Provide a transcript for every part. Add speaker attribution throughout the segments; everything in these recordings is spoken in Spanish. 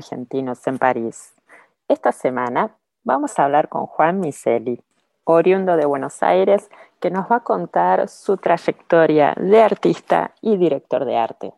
Speaker 1: Argentinos en París.
Speaker 2: Esta semana vamos a hablar con Juan Miseli, oriundo de Buenos Aires, que nos va a contar su trayectoria de artista y director de arte.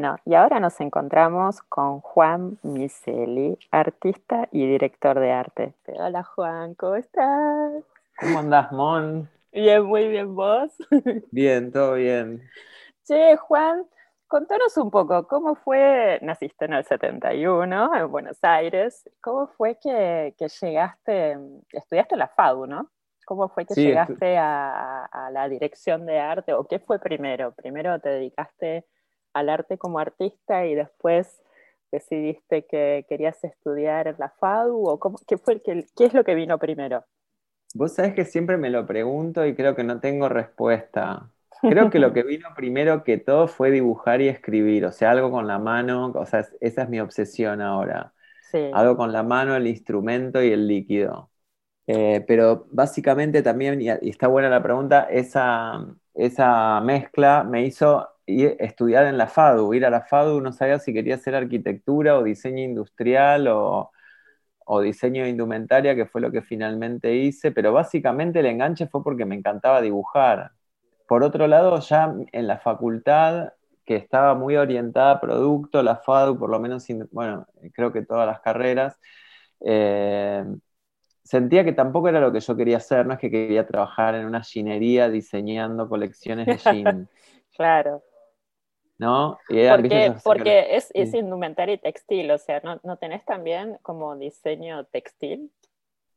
Speaker 2: Bueno, y ahora nos encontramos con Juan Miseli, artista y director de arte. Hola Juan, ¿cómo estás?
Speaker 3: ¿Cómo andás, Mon?
Speaker 2: Bien, muy bien, ¿vos?
Speaker 3: Bien, todo bien.
Speaker 2: Che, Juan, contanos un poco, ¿cómo fue, naciste en el 71 en Buenos Aires, ¿cómo fue que, que llegaste, estudiaste la FADU, ¿no? ¿Cómo fue que
Speaker 3: Sí,
Speaker 2: llegaste a, a la dirección de arte o qué fue primero? ¿Primero te dedicaste al arte como artista y después decidiste que querías estudiar en la FADU o cómo- qué, fue que, qué es lo que vino primero?
Speaker 3: Vos sabés que siempre me lo pregunto y creo que no tengo respuesta. Creo que lo que vino primero que todo fue dibujar y escribir, o sea, algo con la mano, o sea, es- esa es mi obsesión ahora.
Speaker 2: Sí.
Speaker 3: Algo con la mano, el instrumento y el líquido. Eh, pero básicamente también, y está buena la pregunta, esa, esa mezcla me hizo ir- estudiar en la FADU. Ir a la FADU no sabía si quería hacer arquitectura o diseño industrial o, o diseño de indumentaria, que fue lo que finalmente hice, pero básicamente el enganche fue porque me encantaba dibujar. Por otro lado, ya en la facultad, que estaba muy orientada a producto, la FADU, por lo menos, bueno, creo que todas las carreras, eh, sentía que tampoco era lo que yo quería hacer, no es que quería trabajar en una ginería diseñando colecciones de jean,
Speaker 2: Claro.
Speaker 3: ¿No? Y
Speaker 2: Porque, porque es, es indumentaria y textil, o sea, ¿no, ¿no tenés también como diseño textil?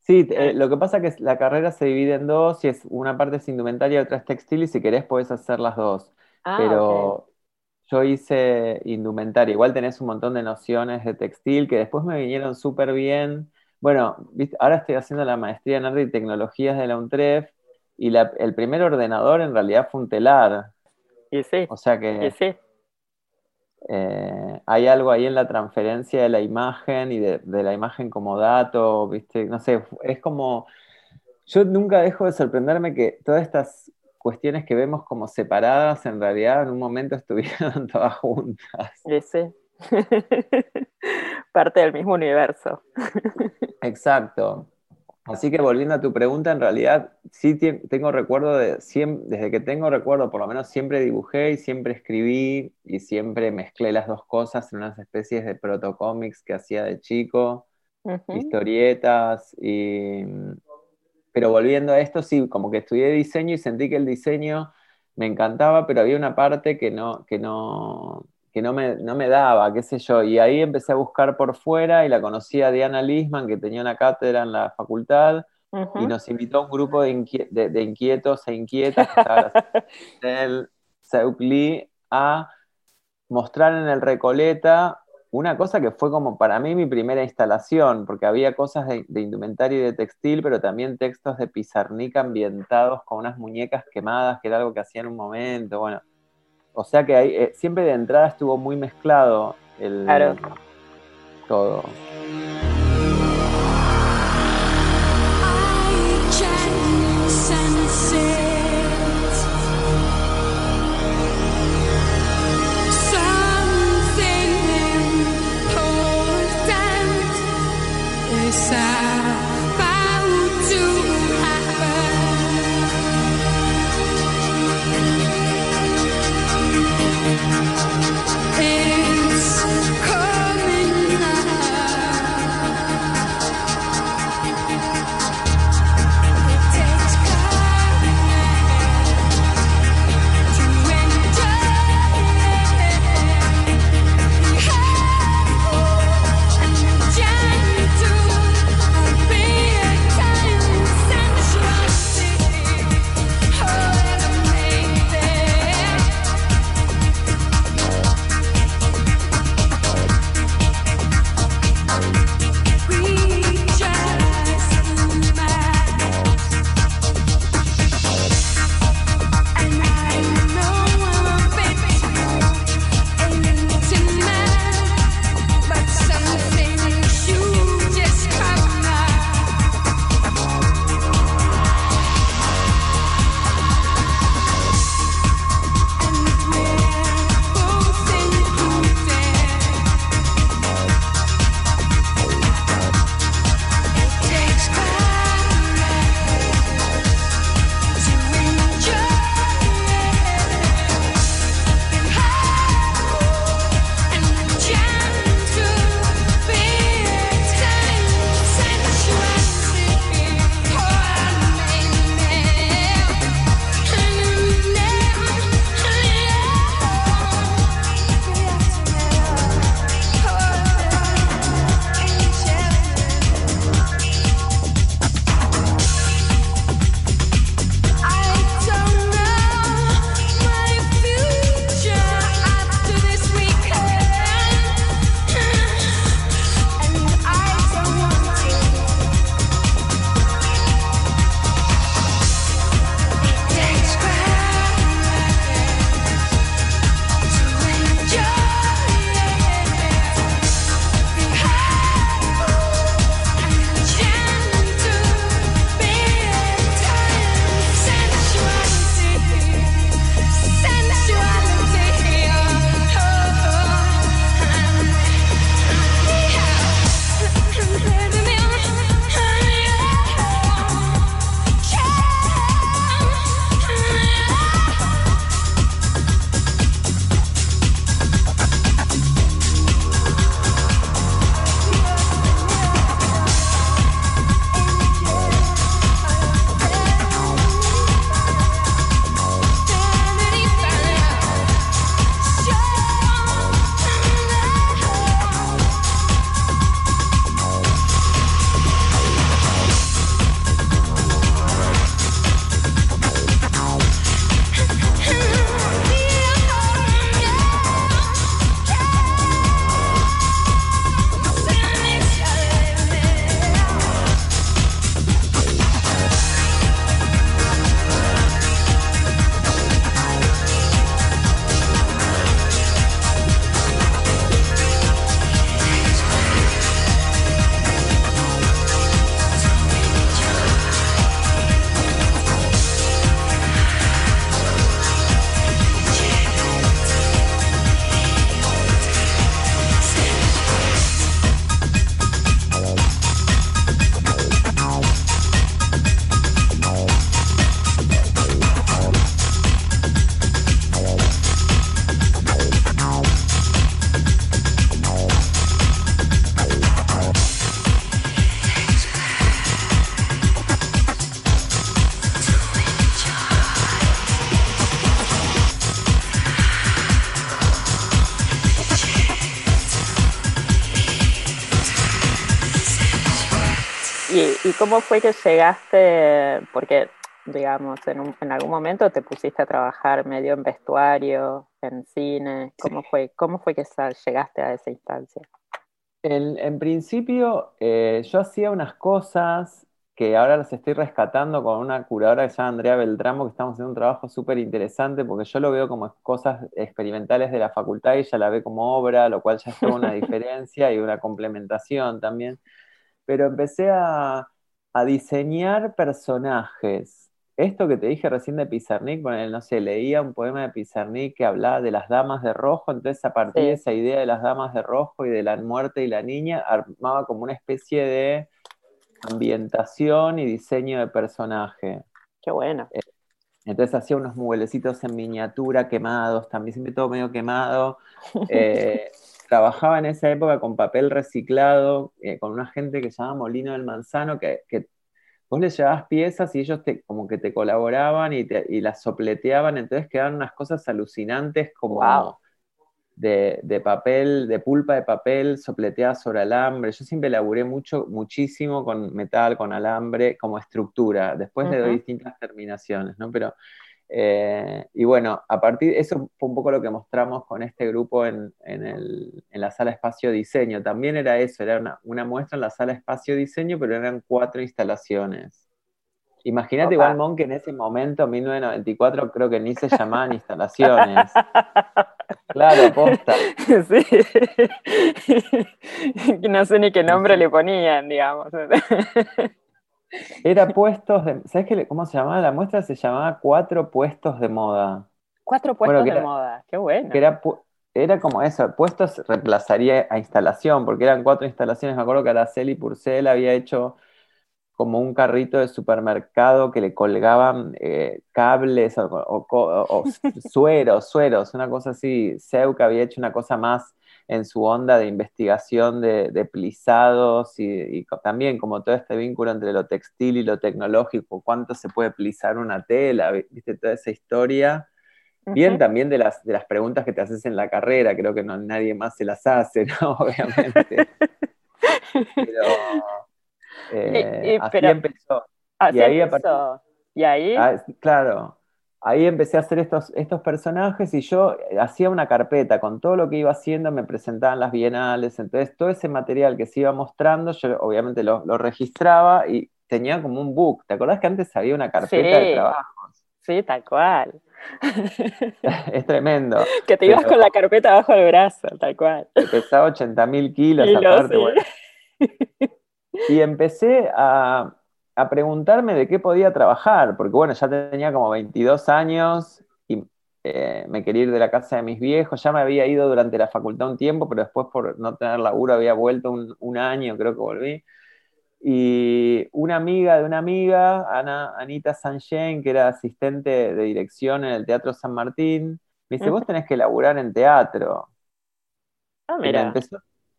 Speaker 3: Sí, eh, lo que pasa es que la carrera se divide en dos, y es una parte es indumentaria y otra es textil, y si querés podés hacer las dos.
Speaker 2: Ah,
Speaker 3: Pero yo hice indumentaria. Igual tenés un montón de nociones de textil que después me vinieron súper bien. Bueno, ¿viste? ahora estoy haciendo la maestría en arte y tecnologías de la UNTREF, y la- el primer ordenador en realidad fue un telar.
Speaker 2: Y sí,
Speaker 3: O sea
Speaker 2: y
Speaker 3: que
Speaker 2: sí.
Speaker 3: Eh, hay algo ahí en la transferencia de la imagen y de, de la imagen como dato, ¿viste? No sé, es como, yo nunca dejo de sorprenderme que todas estas cuestiones que vemos como separadas, en realidad en un momento estuvieron todas juntas.
Speaker 2: Y sí. Parte del mismo universo.
Speaker 3: Exacto. Así que volviendo a tu pregunta, en realidad sí tengo recuerdo de siempre, desde que tengo recuerdo, por lo menos siempre dibujé y siempre escribí y siempre mezclé las dos cosas en unas especies de protocómics que hacía de chico. Historietas, y... pero volviendo a esto, sí, como que estudié diseño y sentí que el diseño me encantaba, pero había una parte que no, que no, que no me, no me daba, qué sé yo, y ahí empecé a buscar por fuera y la conocí a Diana Lisman, que tenía una cátedra en la facultad,
Speaker 2: Ujú.
Speaker 3: y nos invitó a un grupo de, inquie- de- de inquietos e inquietas que estaba el Seucli a mostrar en el Recoleta una cosa que fue como para mí mi primera instalación, porque había cosas de, de indumentaria y de textil, pero también textos de Pizarnik ambientados con unas muñecas quemadas, que era algo que hacía en un momento, bueno. O sea que ahí, eh, siempre de entrada estuvo muy mezclado el,
Speaker 2: Claro.
Speaker 3: todo.
Speaker 2: ¿Y, cómo fue que llegaste? Porque, digamos, en, en, algún momento te pusiste a trabajar medio en vestuario, en cine. ¿Cómo, fue, cómo fue que llegaste a esa instancia?
Speaker 3: En, principio, eh, yo hacía unas cosas que ahora las estoy rescatando con una curadora que se llama Andrea Beltramo, que estamos haciendo un trabajo súper interesante, porque yo lo veo como cosas experimentales de la facultad y ella la ve como obra, lo cual ya es toda una diferencia y una complementación también. Pero empecé a, diseñar personajes. Esto que te dije recién de Pizarnik, con no sé, leía un poema de Pizarnik que hablaba de las damas de rojo, entonces a partir de esa idea de las damas de rojo y de la muerte y la niña, armaba como una especie de ambientación y diseño de personaje.
Speaker 2: Qué bueno.
Speaker 3: Eh, entonces hacía unos mueblecitos en miniatura quemados, también siempre todo medio quemado. Eh, trabajaba en esa época con papel reciclado, eh, con una gente que se llama Molino del Manzano, que, vos le llevabas piezas y ellos te, como que te colaboraban y, te, y las sopleteaban, entonces quedaban unas cosas alucinantes como de, papel, de pulpa de papel sopleteada sobre alambre. Yo siempre laburé mucho, muchísimo con metal, con alambre, como estructura. Después le doy distintas terminaciones, ¿no? Pero, eh, y bueno, a partir, eso fue un poco lo que mostramos con este grupo en, la sala Espacio Diseño. También era eso, era una, una muestra en la sala Espacio Diseño, pero eran cuatro instalaciones. Imagínate igual, Mon, que en ese momento, 1994, creo que ni se llamaban instalaciones. Claro, posta.
Speaker 2: Sí. No sé ni qué nombre le ponían, digamos.
Speaker 3: Era puestos de. ¿Sabes qué, cómo se llamaba? La muestra se llamaba Cuatro Puestos de Moda.
Speaker 2: Cuatro puestos de moda, qué bueno.
Speaker 3: era, era como eso, puestos reemplazaría a instalación, porque eran cuatro instalaciones. Me acuerdo que Araceli Purcell había hecho como un carrito de supermercado que le colgaban eh, cables o, sueros, sueros, una cosa así. Seuca había hecho una cosa más en su onda de investigación de, plisados y, también como todo este vínculo entre lo textil y lo tecnológico, cuánto se puede plisar una tela, viste toda esa historia. Bien también de las, de las preguntas que te haces en la carrera, creo que no, nadie más se las hace, ¿no? Obviamente. Pero, eh, así empezó.
Speaker 2: y ahí ¿Y ahí?
Speaker 3: Ah, claro. Ahí empecé a hacer estos, estos personajes y yo hacía una carpeta con todo lo que iba haciendo, me presentaban las bienales, entonces todo ese material que se iba mostrando, yo obviamente lo, registraba y tenía como un book. ¿Te acordás que antes había una carpeta de trabajos?
Speaker 2: Sí, tal cual.
Speaker 3: es tremendo.
Speaker 2: Que te ibas con la carpeta bajo el brazo, tal cual.
Speaker 3: pesaba 80 mil kilos, aparte. Y empecé a, preguntarme de qué podía trabajar, porque bueno, ya tenía como 22 años y eh, me quería ir de la casa de mis viejos, ya me había ido durante la facultad un tiempo, pero después por no tener laburo había vuelto un, año, creo que volví. Y una amiga de una amiga, Ana, Anita Sanchen, que era asistente de dirección en el Teatro San Martín, me dice, vos tenés que laburar en teatro.
Speaker 2: Ah, mira.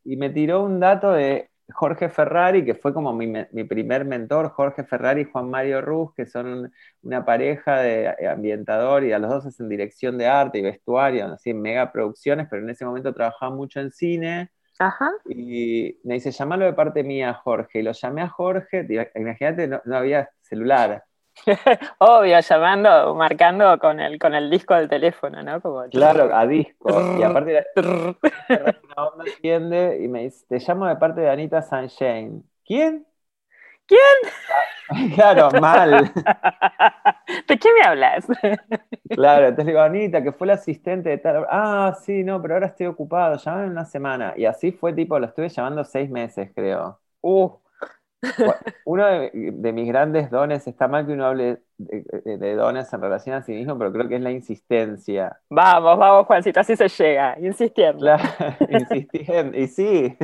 Speaker 3: y me tiró un dato de Jorge Ferrari, que fue como mi, primer mentor, Jorge Ferrari y Juan Mario Ruz, que son una pareja de eh, ambientador y a los dos hacen dirección de arte y vestuario, así en mega producciones, pero en ese momento trabajaba mucho en cine.
Speaker 2: Ajá.
Speaker 3: Y me dice, llamalo de parte mía, Jorge. Y lo llamé a Jorge, imagínate, no había celular.
Speaker 2: Obvio, llamando, marcando con el, con el disco del teléfono, ¿no?
Speaker 3: claro, a disco. y aparte, una onda atiende y me dice, te llamo de parte de Anita Sunshine. ¿Quién?
Speaker 2: ¿Quién?
Speaker 3: claro, mal.
Speaker 2: ¿De qué me hablas?
Speaker 3: claro, entonces digo, Anita, que fue la asistente de tal. Ah, sí, no, pero ahora estoy ocupado, llámame en una semana. Y así fue, tipo, lo estuve llamando seis meses, creo.
Speaker 2: Uh.
Speaker 3: Uno de, mis grandes dones, está mal que uno hable de, dones en relación a sí mismo, pero creo que es la insistencia.
Speaker 2: Vamos, vamos, Juancito, así se llega, insistiendo.
Speaker 3: insistiendo, y sí.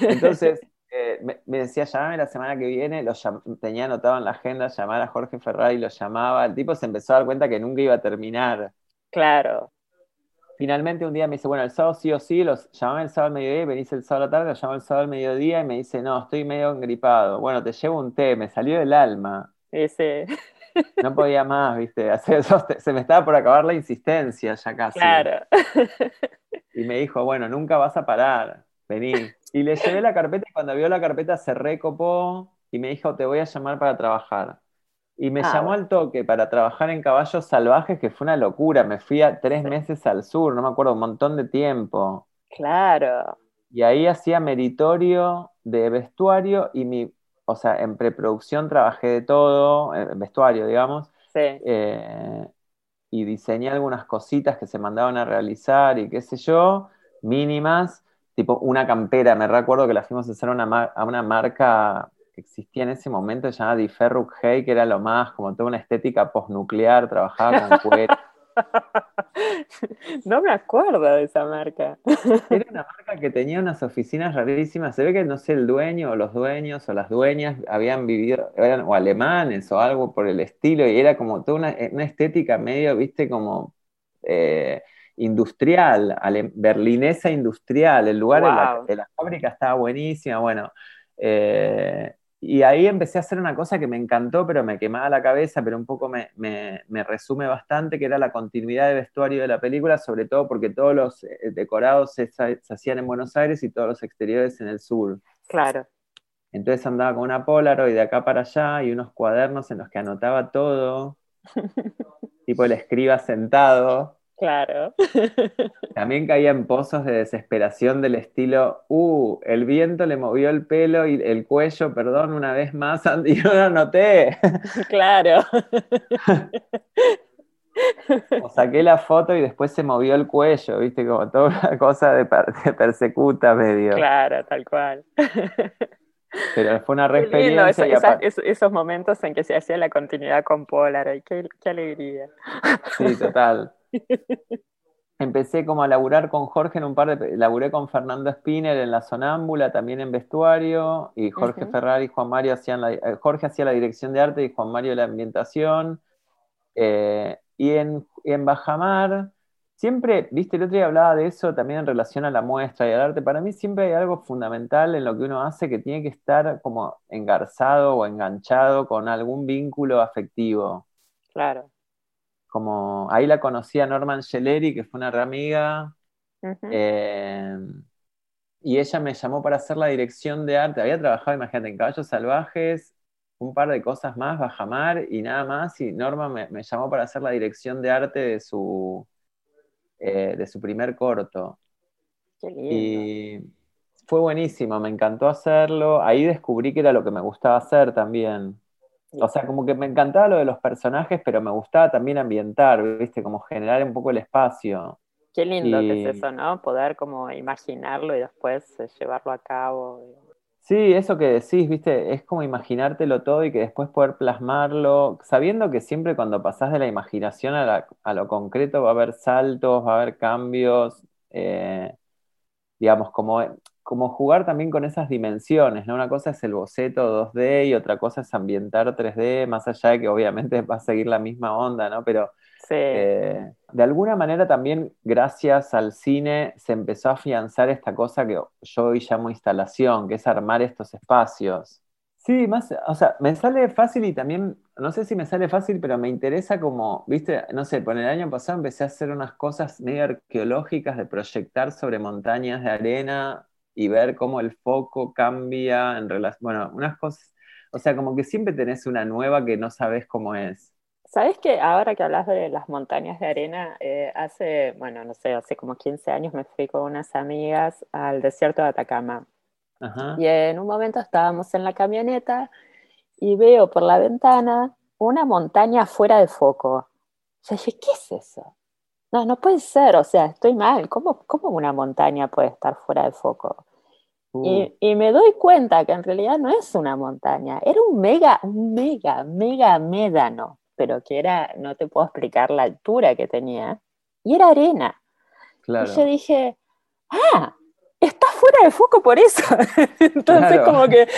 Speaker 3: Entonces, eh, me, decía, llamame la semana que viene, lo tenía anotado en la agenda, llamar a Jorge Ferrari, lo llamaba, el tipo se empezó a dar cuenta que nunca iba a terminar.
Speaker 2: Claro.
Speaker 3: Finalmente un día me dice, bueno, el sábado sí o sí, los llamame el sábado al mediodía, venís el sábado a la tarde, lo llamo el sábado al mediodía y me dice, no, estoy medio engripado. Bueno, te llevo un té, me salió del alma.
Speaker 2: Ese.
Speaker 3: No podía más, viste, se me estaba por acabar la insistencia ya casi.
Speaker 2: Claro.
Speaker 3: Y me dijo, bueno, nunca vas a parar, vení. Y le llevé la carpeta y cuando vio la carpeta se recopó y me dijo, te voy a llamar para trabajar. Y me
Speaker 2: Ah,
Speaker 3: llamó
Speaker 2: bueno.
Speaker 3: al toque para trabajar en caballos salvajes, que fue una locura. Me fui a tres meses al sur, no me acuerdo, un montón de tiempo.
Speaker 2: Claro.
Speaker 3: Y ahí hacía meritorio de vestuario y mi, o sea, en preproducción trabajé de todo, en vestuario, digamos,
Speaker 2: Sí.
Speaker 3: eh, y diseñé algunas cositas que se mandaban a realizar y qué sé yo, mínimas, tipo una campera, me recuerdo que la fuimos a hacer una, a una marca que existía en ese momento, llamada Di Ferruc Hey, que era lo más, como toda una estética postnuclear, trabajaba con cuero.
Speaker 2: No me acuerdo de esa marca.
Speaker 3: Era una marca que tenía unas oficinas rarísimas. Se ve que, no sé, el dueño o los dueños o las dueñas habían vivido, eran o alemanes o algo por el estilo, y era como toda una, una estética medio, viste, como eh, industrial, ale- berlinesa industrial. El lugar de la,
Speaker 2: Wow.
Speaker 3: de la fábrica estaba buenísima. Bueno, eh, y ahí empecé a hacer una cosa que me encantó, pero me quemaba la cabeza, pero un poco me, me- me resume bastante, que era la continuidad de vestuario de la película, sobre todo porque todos los eh, decorados se, se hacían en Buenos Aires y todos los exteriores en el sur.
Speaker 2: Claro.
Speaker 3: Entonces andaba con una Polaroid de acá para allá y unos cuadernos en los que anotaba todo, tipo el escriba sentado.
Speaker 2: Claro.
Speaker 3: También caía en pozos de desesperación del estilo, uh, el viento le movió el pelo y el cuello, perdón, una vez más, y yo lo noté.
Speaker 2: Claro.
Speaker 3: O saqué la foto y después se movió el cuello, viste, como toda una cosa de, per- de persecuta medio.
Speaker 2: Claro, tal cual.
Speaker 3: Pero fue una re
Speaker 2: eso-
Speaker 3: experiencia y
Speaker 2: esa-
Speaker 3: aparte-
Speaker 2: es- esos momentos en que se hacía la continuidad con Polaroid. Qué, qué alegría.
Speaker 3: Sí, total. Empecé como a laburar con Jorge en un par de... Laburé con Fernando Spinner en La Sonámbula, también en vestuario, y Jorge
Speaker 2: Ujú.
Speaker 3: Ferrari y Juan Mario hacían la... eh, Jorge hacía la dirección de arte y Juan Mario la ambientación. Eh, y en, y en Bajamar, siempre, viste, el otro día hablaba de eso también en relación a la muestra y al arte. Para mí siempre hay algo fundamental en lo que uno hace que tiene que estar como engarzado o enganchado con algún vínculo afectivo
Speaker 2: Claro.
Speaker 3: Como ahí la conocí a Norman Scheleri, que fue una re amiga, eh, y ella me llamó para hacer la dirección de arte. Había trabajado, imagínate, en Caballos Salvajes, un par de cosas más, Bajamar y nada más, y Norman me, me llamó para hacer la dirección de arte de su, eh, de su primer corto.
Speaker 2: Qué lindo.
Speaker 3: Y fue buenísimo, me encantó hacerlo. Ahí descubrí que era lo que me gustaba hacer también. O sea, como que me encantaba lo de los personajes, pero me gustaba también ambientar, ¿viste? Como generar un poco el espacio.
Speaker 2: Qué lindo que es eso, ¿no? Poder como imaginarlo y después eh, llevarlo a cabo.
Speaker 3: Sí, eso que decís, ¿viste? Es como imaginártelo todo y que después poder plasmarlo, sabiendo que siempre cuando pasás de la imaginación a, la- a lo concreto va a haber saltos, va a haber cambios, eh, digamos, como, como jugar también con esas dimensiones, ¿no? Una cosa es el boceto 2D y otra cosa es ambientar 3D, más allá de que obviamente va a seguir la misma onda, ¿no? Pero
Speaker 2: Sí,
Speaker 3: eh, de alguna manera también gracias al cine se empezó a afianzar esta cosa que yo hoy llamo instalación, que es armar estos espacios. Sí, más, o sea, me sale fácil y también, no sé si me sale fácil, pero me interesa como, viste, no sé, por el año pasado empecé a hacer unas cosas medio arqueológicas de proyectar sobre montañas de arena y ver cómo el foco cambia en relación, bueno, unas cosas, o sea, como que siempre tenés una nueva que no sabes cómo es.
Speaker 2: ¿Sabes que ahora que hablas de las montañas de arena, eh, hace, bueno, no sé, hace como 15 años me fui con unas amigas al desierto de Atacama.
Speaker 3: Ajá.
Speaker 2: Y en un momento estábamos en la camioneta y veo por la ventana una montaña fuera de foco. Yo dije, ¿qué es eso? No, no puede ser, o sea, estoy mal. ¿Cómo, cómo una montaña puede estar fuera de foco?
Speaker 3: Uh.
Speaker 2: Y, y me doy cuenta que en realidad no es una montaña, era un mega, un mega, mega médano, pero que era, no te puedo explicar la altura que tenía, y era arena.
Speaker 3: Claro.
Speaker 2: Y yo dije, ah, fuera de foco por eso. Entonces
Speaker 3: Claro.
Speaker 2: como que...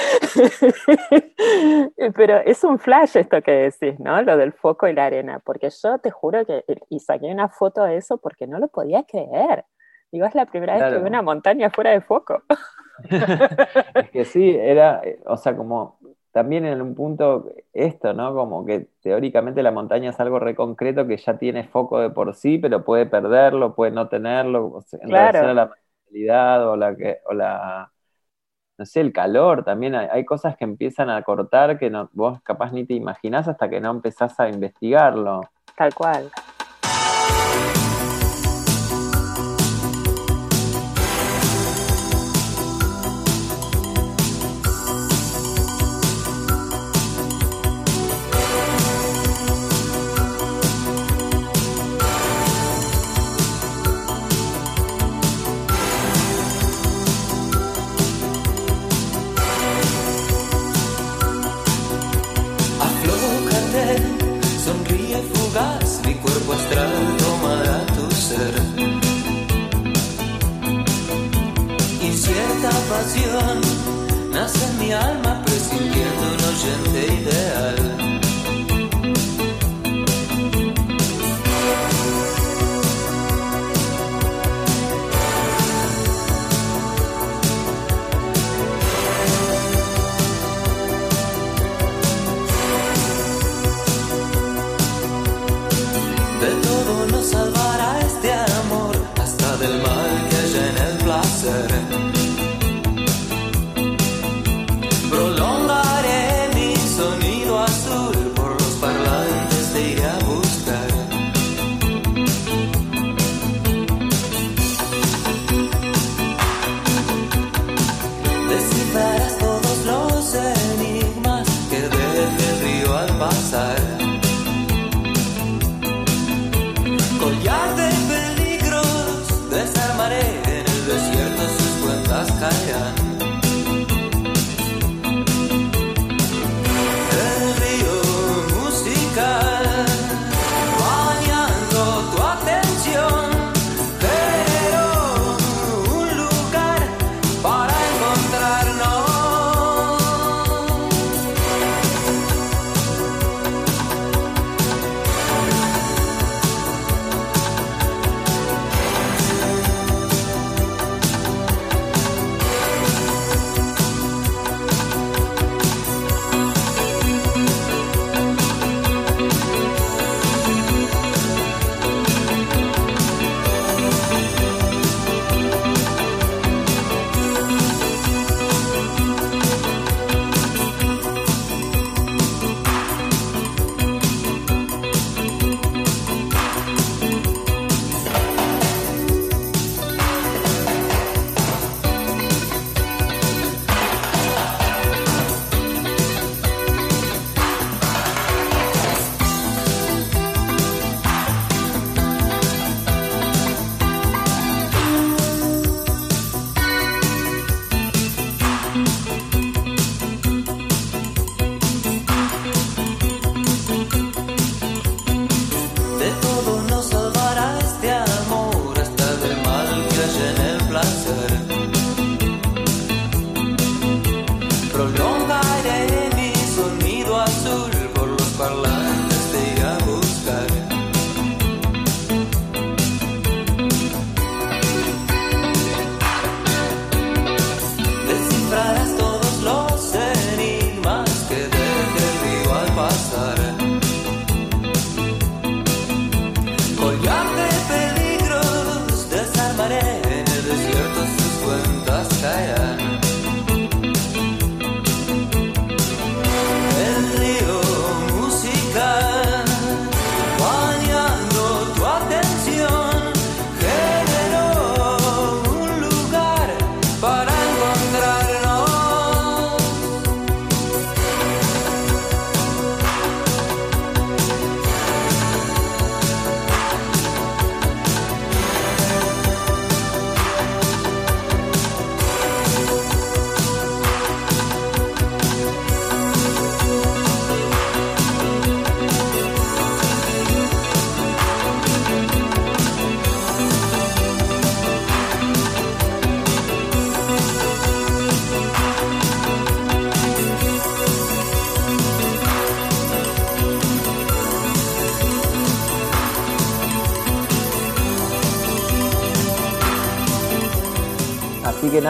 Speaker 2: Pero es un flash esto que decís, ¿no? Lo del foco y la arena, porque yo te juro que, y saqué una foto de eso porque no lo podía creer. Digo, es la primera vez que veo una montaña fuera de foco.
Speaker 3: Es que sí, era, eh, o sea, como también en un punto esto, ¿no? Como que teóricamente la montaña es algo re concreto que ya tiene foco de por sí, pero puede perderlo, puede no tenerlo, en
Speaker 2: Claro.
Speaker 3: relación a la o la que, o la no sé, el calor también, hay, cosas que empiezan a cortar que no, vos capaz ni te imaginás hasta que no empezás a investigarlo.
Speaker 4: Tal cual. De todo nos salvará este amor, hasta del mal que hay en el placer.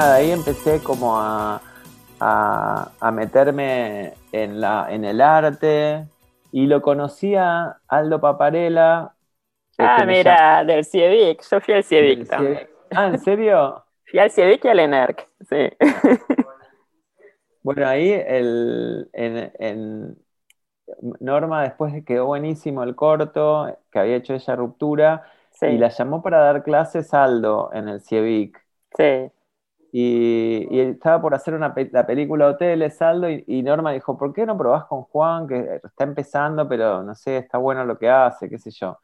Speaker 3: Nada, ahí empecé como a, a, meterme en, la, en el arte y lo conocía Aldo Paparela.
Speaker 4: Ah, mira, del CIEVIC, yo fui al CIEVIC también.
Speaker 3: Ah, ¿en serio?
Speaker 4: Fui al CIEVIC y al ENERC, sí.
Speaker 3: Bueno, ahí el, en, Norma después quedó buenísimo el corto que había hecho ella ruptura y la llamó para dar clases Aldo en el CIEVIC.
Speaker 2: Sí.
Speaker 3: Y, estaba por hacer una la película Hoteles, Aldo, y, Norma dijo, ¿por qué no probás con Juan, que está empezando, pero no sé, está bueno lo que hace, qué sé yo?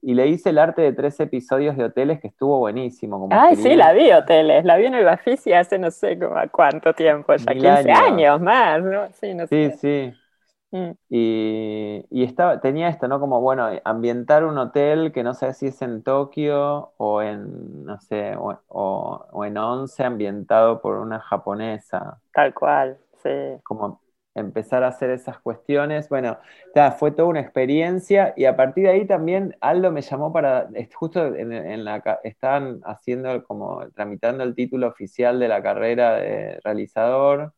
Speaker 3: Y le hice el arte de tres episodios de Hoteles que estuvo buenísimo. Como
Speaker 2: Ay, sí, la vi Hoteles, la vi en el Bafisi hace no sé como cuánto tiempo, ya 15 años. más, ¿no?
Speaker 3: Sí, no sí, sí. Mm. Y, estaba, tenía esto, ¿no? Como, bueno, ambientar un hotel que no sé si es en Tokio o en, no sé, o, en Once ambientado por una japonesa.
Speaker 2: Tal cual, sí.
Speaker 3: Como empezar a hacer esas cuestiones. Bueno, fue toda una experiencia y a partir de ahí también Aldo me llamó para, justo en, la, estaban haciendo como, tramitando el título oficial de la carrera de realizador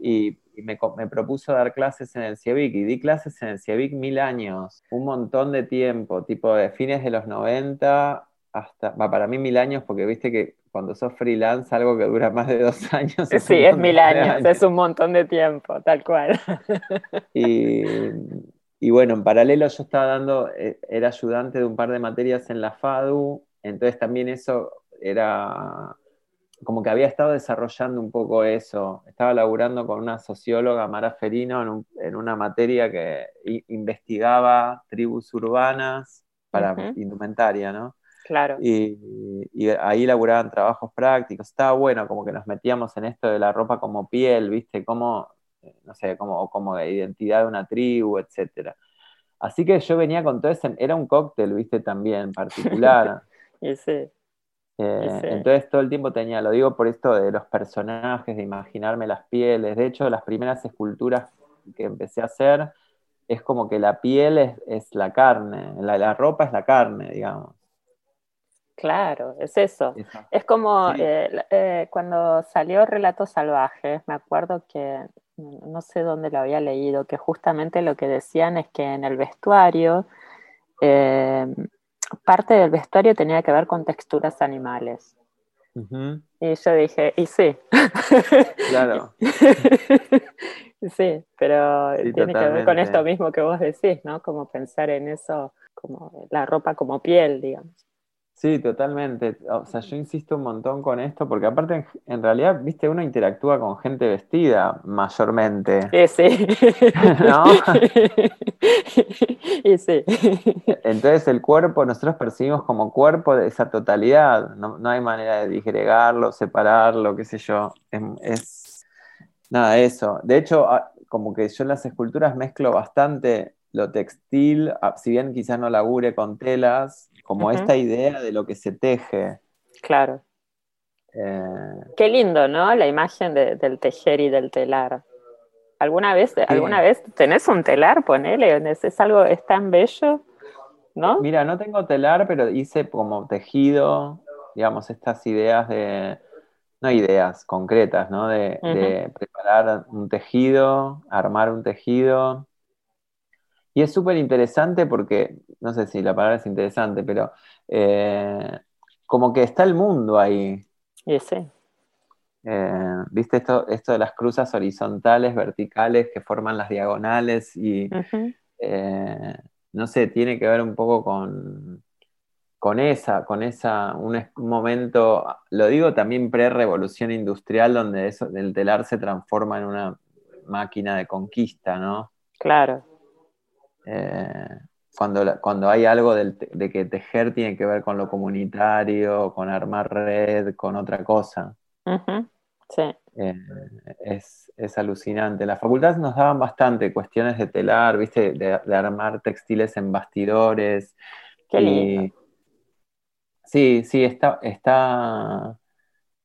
Speaker 3: y me, propuso dar clases en el CIEVIC y di clases en el CIEVIC mil años, un montón de tiempo, tipo de fines de los 90 hasta, para mí mil años, porque viste que cuando sos freelance algo que dura más de dos años.
Speaker 2: sí, es mil años, es un montón de tiempo, tal cual.
Speaker 3: Y, y, bueno, en paralelo yo estaba dando, eh, era ayudante de un par de materias en la FADU, entonces también eso era como que había estado desarrollando un poco eso. Estaba laburando con una socióloga, Mara Ferino, en, una materia que investigaba tribus urbanas para indumentaria, ¿no?
Speaker 2: Claro.
Speaker 3: Y, ahí laburaban trabajos prácticos. Estaba bueno, como que nos metíamos en esto de la ropa como piel, ¿viste? Como, eh, no sé, como, como identidad de una tribu, etcétera. Así que yo venía con todo ese, era un cóctel, ¿viste? También particular.
Speaker 2: y sí.
Speaker 3: Eh, entonces todo el tiempo tenía, lo digo por esto de los personajes, de imaginarme las pieles. De hecho, las primeras esculturas que empecé a hacer es como que la piel es, la carne, la, ropa es la carne, digamos.
Speaker 2: Claro, es eso. Es como eh, eh, cuando salió Relatos Salvajes, me acuerdo que no sé dónde lo había leído, que justamente lo que decían es que en el vestuario parte del vestuario tenía que ver con texturas animales. Y yo dije, y sí.
Speaker 3: Claro.
Speaker 2: sí, pero tiene que ver con esto mismo que vos decís, ¿no? Como pensar en eso, como la ropa como piel, digamos.
Speaker 3: Sí, totalmente. O sea, yo insisto un montón con esto, porque aparte, en, realidad, viste, uno interactúa con gente vestida mayormente.
Speaker 2: Sí. ¿No? Sí.
Speaker 3: Entonces, el cuerpo, nosotros percibimos como cuerpo de esa totalidad. No, hay manera de disgregarlo, separarlo, qué sé yo. Es, es nada, eso. De hecho, como que yo en las esculturas mezclo bastante lo textil, si bien quizás no labure con telas, como esta idea de lo que se teje.
Speaker 2: Claro. Eh, Qué lindo, ¿no? La imagen del tejer y del telar. ¿Alguna vez, ¿Alguna vez tenés un telar? Ponele, es, algo, es tan bello, ¿no?
Speaker 3: Mira, no tengo telar, pero hice como tejido, digamos, estas ideas de, no ideas concretas, ¿no? De, de preparar un tejido, armar un tejido, y es súper interesante porque, no sé si la palabra es interesante, pero eh, como que está el mundo ahí.
Speaker 2: Y sí.
Speaker 3: Eh, ¿Viste esto, esto de las cruzas horizontales, verticales que forman las diagonales? Y eh, no sé, tiene que ver un poco con, con esa, con esa, un, momento, lo digo también pre-revolución industrial, donde eso, el telar se transforma en una máquina de conquista, ¿no?
Speaker 2: Claro.
Speaker 3: Eh, cuando, cuando hay algo de que tejer tiene que ver con lo comunitario, con armar red, con otra cosa.
Speaker 2: Sí.
Speaker 3: Eh, es, alucinante. Las facultades nos daban bastante cuestiones de telar, ¿viste? De, armar textiles en bastidores.
Speaker 2: Qué lindo.
Speaker 3: sí, sí, está, está,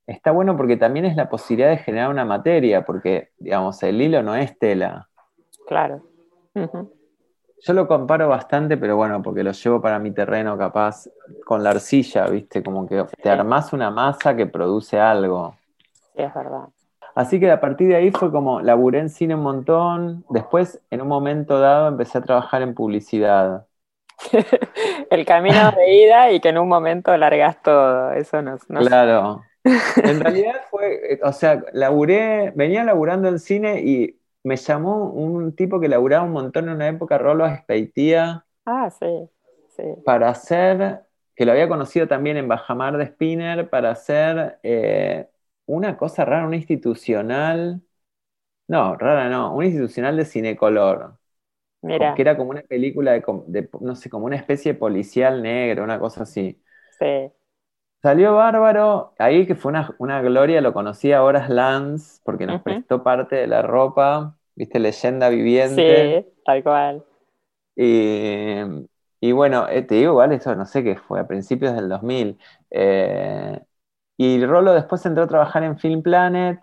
Speaker 3: está bueno porque también es la posibilidad de generar una materia, porque, digamos, el hilo no es tela.
Speaker 2: Claro.
Speaker 3: Yo lo comparo bastante, pero bueno, porque lo llevo para mi terreno capaz con la arcilla, ¿viste? Como que te armás una masa que produce algo.
Speaker 2: Sí, es verdad.
Speaker 3: Así que a partir de ahí fue como, laburé en cine un montón, después en un momento dado empecé a trabajar en publicidad.
Speaker 2: El camino de ida y que en un momento largas todo, eso no,
Speaker 3: Claro. En realidad fue fue, o sea, laburé, venía laburando en cine y me llamó un tipo que laburaba un montón en una época, Rolo Espeitía.
Speaker 2: Ah, sí, sí.
Speaker 3: Para hacer, que lo había conocido también en Bajamar de Spinner, para hacer eh, una cosa rara, una institucional. No, rara no, una institucional de cinecolor.
Speaker 2: Mira.
Speaker 3: Que era como una película de, no sé, como una especie de policial negro, una cosa así.
Speaker 2: Sí.
Speaker 3: Salió bárbaro, ahí que fue una, gloria, lo conocí a Horas Lance, porque nos prestó parte de la ropa, viste, leyenda viviente.
Speaker 2: Sí, tal cual.
Speaker 3: Y, bueno, eh, te digo, igual eso no sé qué fue, a principios del 2000. Eh, y Rolo después entró a trabajar en Film Planet.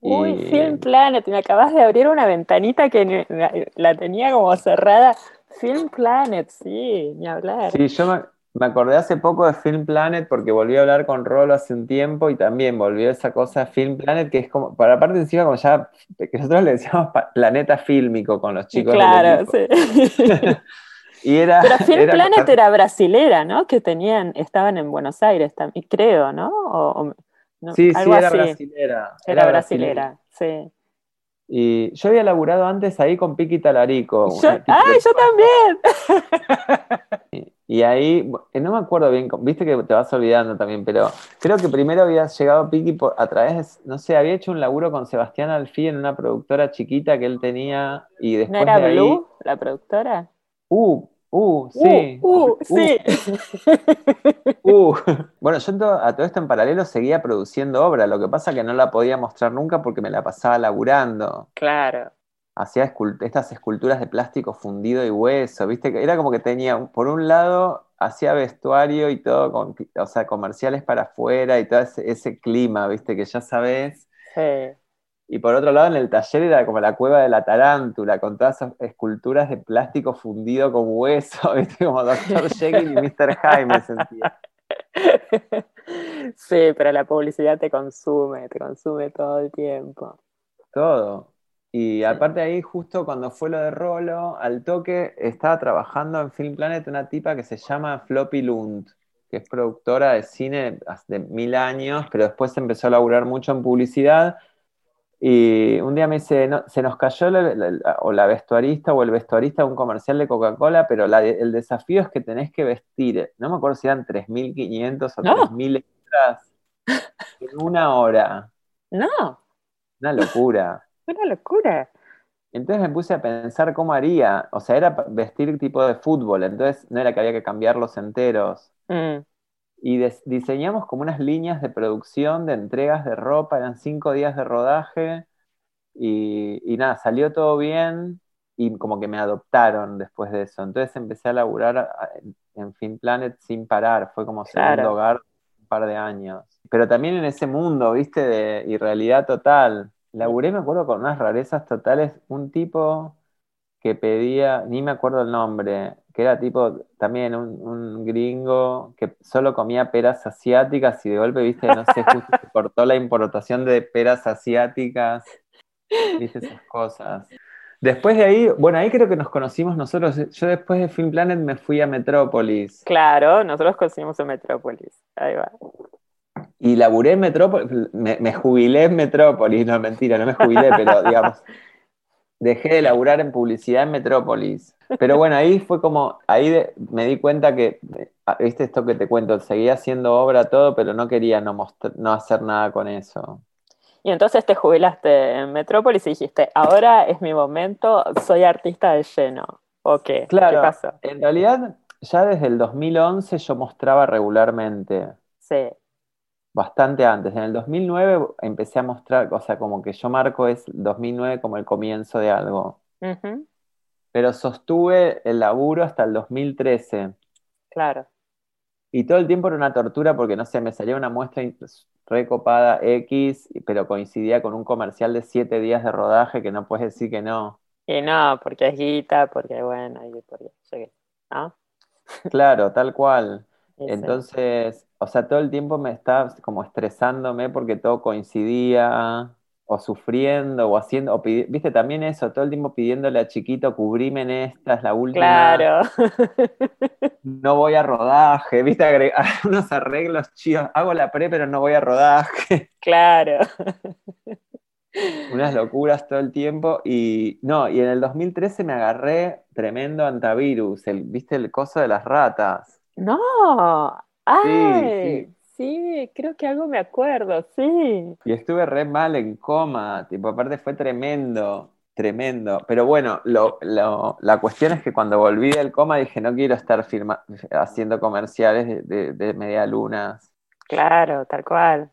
Speaker 2: Uy, Film Planet, me acabas de abrir una ventanita que la tenía como cerrada. Film Planet, sí, ni hablar.
Speaker 3: Sí, yo me, me acordé hace poco de Film Planet porque volví a hablar con Rolo hace un tiempo y también volvió esa cosa Film Planet que es como, para aparte encima como ya, que nosotros le decíamos planeta fílmico con los chicos.
Speaker 2: Claro, sí.
Speaker 3: y era,
Speaker 2: Pero Film Planet era brasilera, ¿no? Que tenían, estaban en Buenos Aires también, creo, ¿no?
Speaker 3: sí, sí, era brasilera.
Speaker 2: Era, brasilera, sí.
Speaker 3: Y yo había laburado antes ahí con Piqui Talarico.
Speaker 2: ¡Ay, yo también!
Speaker 3: Y ahí, eh, no me acuerdo bien, viste que te vas olvidando también, pero creo que primero había llegado Piki a través, no sé, había hecho un laburo con Sebastián Alfí en una productora chiquita que él tenía y después.
Speaker 2: ¿No era
Speaker 3: de
Speaker 2: Blue, la productora?
Speaker 3: Uh, uh, sí.
Speaker 2: Uh, uh, sí.
Speaker 3: Uh. Bueno, yo a todo esto en paralelo seguía produciendo obra, lo que pasa que no la podía mostrar nunca porque me la pasaba laburando.
Speaker 2: Claro
Speaker 3: hacía estas esculturas de plástico fundido y hueso, ¿viste? Era como que tenía, por un lado, hacía vestuario y todo, con, o sea, comerciales para afuera y todo ese, clima, ¿viste? Que ya sabes.
Speaker 2: Sí.
Speaker 3: Y por otro lado, en el taller era como la cueva de la tarántula, con todas esas esculturas de plástico fundido con hueso, ¿viste? Como Dr. Jekyll y Mr. Hyde me sentía.
Speaker 2: Sí, pero la publicidad te consume, te consume todo el tiempo.
Speaker 3: Todo. Y aparte ahí, justo cuando fue lo de Rolo, al toque estaba trabajando en Film Planet una tipa que se llama Floppy Lund, que es productora de cine hace mil años, pero después empezó a laburar mucho en publicidad. Y un día me dice, se nos cayó la, o la vestuarista o el vestuarista de un comercial de Coca-Cola, pero el desafío es que tenés que vestir, no me acuerdo si eran 3.500 o 3.000 extras en una hora.
Speaker 2: No.
Speaker 3: Una locura.
Speaker 2: Una locura.
Speaker 3: Entonces me puse a pensar cómo haría. O sea, era vestir tipo de fútbol, entonces no era que había que cambiarlos enteros.
Speaker 2: Mm.
Speaker 3: Y diseñamos como unas líneas de producción, de entregas de ropa, eran cinco días de rodaje. Y, nada, salió todo bien y como que me adoptaron después de eso. Entonces empecé a laburar en Fin Planet sin parar, fue como segundo hogar un par de años. Pero también en ese mundo, viste, de irrealidad total. Laburé, me acuerdo, con unas rarezas totales. Un tipo que pedía, ni me acuerdo el nombre, que era tipo también un, gringo que solo comía peras asiáticas y de golpe, viste, no sé, justo se cortó la importación de peras asiáticas. Viste esas cosas. Después de ahí, bueno, ahí creo que nos conocimos nosotros. Yo después de Film Planet me fui a Metrópolis.
Speaker 2: Claro, nosotros conocimos en Metrópolis. Ahí va.
Speaker 3: Y laburé en Metrópolis, me, jubilé en Metrópolis, no mentira, no me jubilé, pero digamos, dejé de laburar en publicidad en Metrópolis. Pero bueno, ahí fue como, ahí me di cuenta que, ah, viste esto que te cuento, seguía haciendo obra todo, pero no quería no, no hacer nada con eso.
Speaker 2: Y entonces te jubilaste en Metrópolis y dijiste, ahora es mi momento, soy artista de lleno. ¿O qué?
Speaker 3: Claro,
Speaker 2: ¿Qué pasó?
Speaker 3: En realidad, ya desde el 2011 yo mostraba regularmente.
Speaker 2: Sí
Speaker 3: bastante antes. En el 2009 empecé a mostrar, o sea, como que yo marco es 2009 como el comienzo de algo. Pero sostuve el laburo hasta el 2013.
Speaker 2: Claro.
Speaker 3: Y todo el tiempo era una tortura porque, no sé, me salía una muestra recopada X, pero coincidía con un comercial de siete días de rodaje que no puedes decir que no.
Speaker 2: Y no, porque es guita, porque bueno, y porque, ¿no?
Speaker 3: Claro, tal cual. Entonces, o sea, todo el tiempo me estaba como estresándome porque todo coincidía. o sufriendo, o haciendo, o viste también eso, todo el tiempo pidiéndole a chiquito, cubrime en esta, es la última.
Speaker 2: Claro.
Speaker 3: no voy a rodaje, viste, agregar unos arreglos chidos, hago la pre, pero no voy a rodaje.
Speaker 2: Claro.
Speaker 3: Unas locuras todo el tiempo. Y no, y en el 2013 me agarré tremendo antivirus, el, viste el coso de las ratas.
Speaker 2: No, ay, sí, creo que algo me acuerdo, sí.
Speaker 3: Y estuve re mal en coma, tipo, aparte fue tremendo, tremendo. Pero bueno, lo, la cuestión es que cuando volví del coma dije, no quiero estar haciendo comerciales de, de, media lunas.
Speaker 2: Claro, tal cual.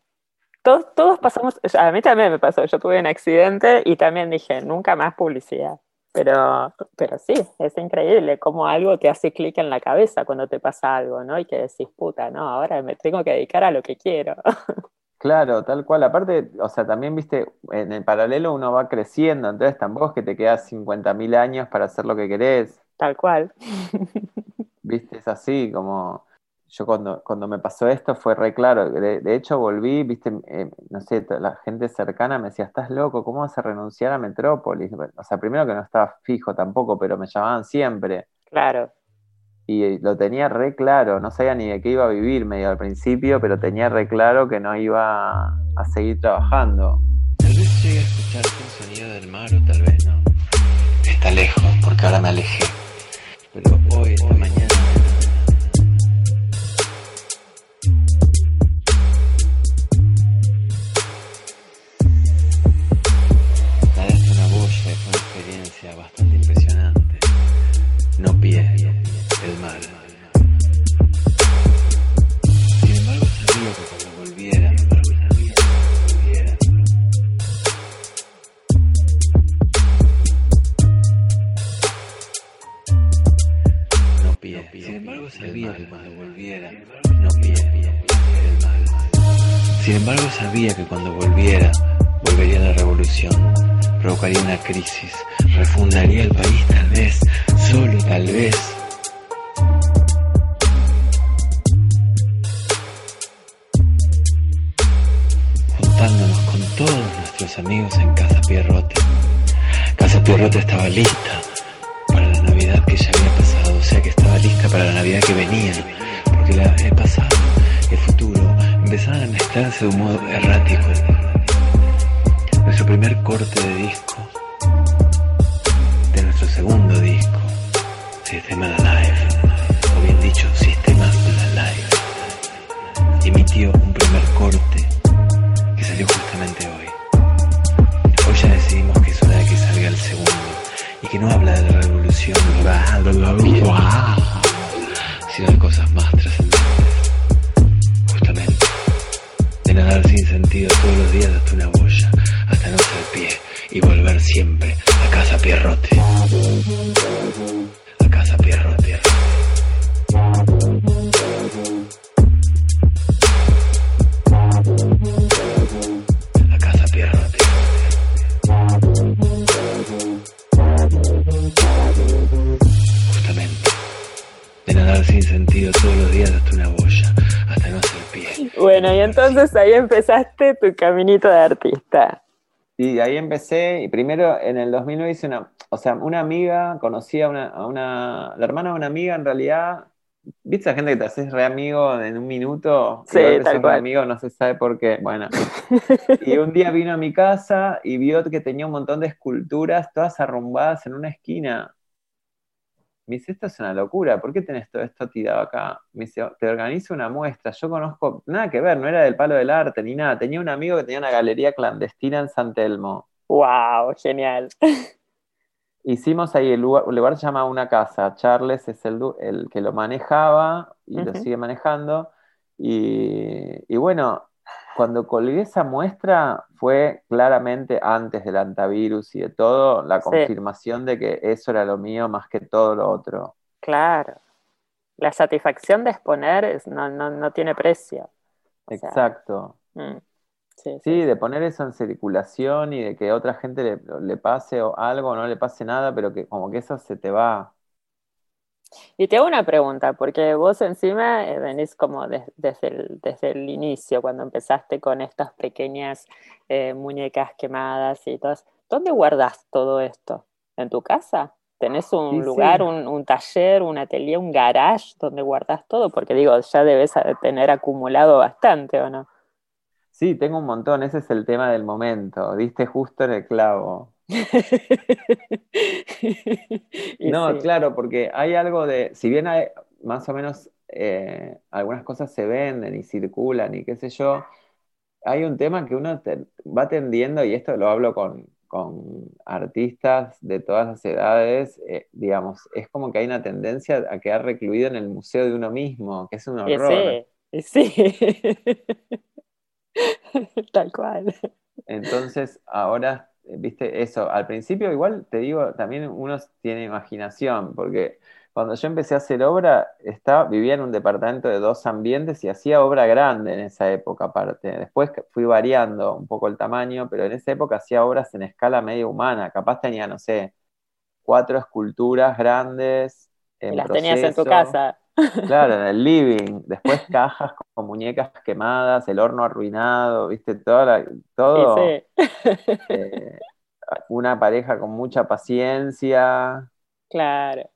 Speaker 2: Todos, todos pasamos, a mí también me pasó, yo tuve un accidente y también dije, nunca más publicidad. Pero, pero sí, es increíble cómo algo te hace clic en la cabeza cuando te pasa algo, ¿no? Y que decís, puta, no, ahora me tengo que dedicar a lo que quiero.
Speaker 3: Claro, tal cual. Aparte, o sea, también, viste, en el paralelo uno va creciendo, entonces tampoco es que te quedas 50.000 años para hacer lo que querés.
Speaker 2: Tal cual.
Speaker 3: Viste, es así, como yo cuando, cuando me pasó esto fue re claro. De, hecho, volví, viste, eh, no sé, la gente cercana me decía, estás loco, ¿cómo vas a renunciar a Metrópolis? O sea, primero que no estaba fijo tampoco, pero me llamaban siempre.
Speaker 2: Claro.
Speaker 3: Y lo tenía re claro, no sabía ni de qué iba a vivir medio al principio, pero tenía re claro que no iba a seguir trabajando.
Speaker 1: Tal vez llegue a escuchar el sonido del mar o tal vez no. Está lejos, porque ahora me alejé. Pero hoy, esta mañana sabía que cuando volviera, volvería la revolución, provocaría una crisis, refundaría el país tal vez, solo tal vez. Juntándonos con todos nuestros amigos en Casa Pierrote. Casa Pierrote estaba lista para la Navidad que ya había pasado, o sea que estaba lista para la Navidad que venía, porque la he pasado, empezaban a mezclarse de un modo errático. Nuestro primer corte de disco, de nuestro segundo disco, Sistema Live, o bien dicho, Sistema Live, emitió un primer corte que salió justamente hoy. Hoy ya decidimos que es hora de que salga el segundo. Y que no habla de la revolución, sin sentido todos los días hasta una boya, hasta no ser pie y volver siempre a casa Pierrote. A casa Pierrote.
Speaker 2: Bueno, y entonces ahí empezaste tu caminito de artista.
Speaker 3: Y ahí empecé, y primero en el 2009 hice una, o sea, una amiga, conocí a una, la hermana de una amiga en realidad, ¿viste esa gente que te haces re amigo en un minuto?
Speaker 2: Sí, tal cual.
Speaker 3: amigo, no se sabe por qué, bueno. y un día vino a mi casa y vio que tenía un montón de esculturas todas arrumbadas en una esquina. Me dice, esto es una locura, ¿por qué tenés todo esto tirado acá? Me dice, te organizo una muestra, yo conozco, nada que ver, no era del palo del arte ni nada, tenía un amigo que tenía una galería clandestina en San Telmo.
Speaker 2: ¡Wow! Genial.
Speaker 3: Hicimos ahí, el lugar, se llama Una Casa, Charles es el, el que lo manejaba y lo sigue manejando, y, y bueno, cuando colgué esa muestra fue claramente antes del antivirus y de todo, la confirmación de que eso era lo mío más que todo lo otro.
Speaker 2: Claro. La satisfacción de exponer no, tiene precio.
Speaker 3: Exacto. Mm, sí, de poner eso en circulación y de que otra gente le, le pase algo o no le pase nada, pero que como que eso se te va.
Speaker 2: Y te hago una pregunta, porque vos encima eh, venís como desde, el, desde el inicio, cuando empezaste con estas pequeñas eh, muñecas quemadas y todo. ¿Dónde guardas todo esto? ¿En tu casa? ¿Tenés un lugar, Un, taller, un atelier, un garage donde guardas todo? Porque digo, ya debes tener acumulado bastante, ¿o no?
Speaker 3: Sí, tengo un montón, ese es el tema del momento, diste justo en el clavo. no, claro, porque hay algo de, si bien hay más o menos eh, algunas cosas se venden y circulan y qué sé yo, hay un tema que uno va tendiendo, y esto lo hablo con, con artistas de todas las edades, eh, digamos, es como que hay una tendencia a quedar recluido en el museo de uno mismo, que es un horror.
Speaker 2: Sí, sí. Tal cual.
Speaker 3: Entonces, ahora, viste, eso, al principio igual te digo, también uno tiene imaginación, porque cuando yo empecé a hacer obra, estaba, vivía en un departamento de dos ambientes y hacía obra grande en esa época aparte. Después fui variando un poco el tamaño, pero en esa época hacía obras en escala media humana. Capaz tenía, no sé, cuatro esculturas grandes.
Speaker 2: En y las tenías en tu casa.
Speaker 3: Claro, en el living. Después cajas con muñecas quemadas, el horno arruinado, viste, Toda todo. Sí, eh, una pareja con mucha paciencia.
Speaker 2: Claro.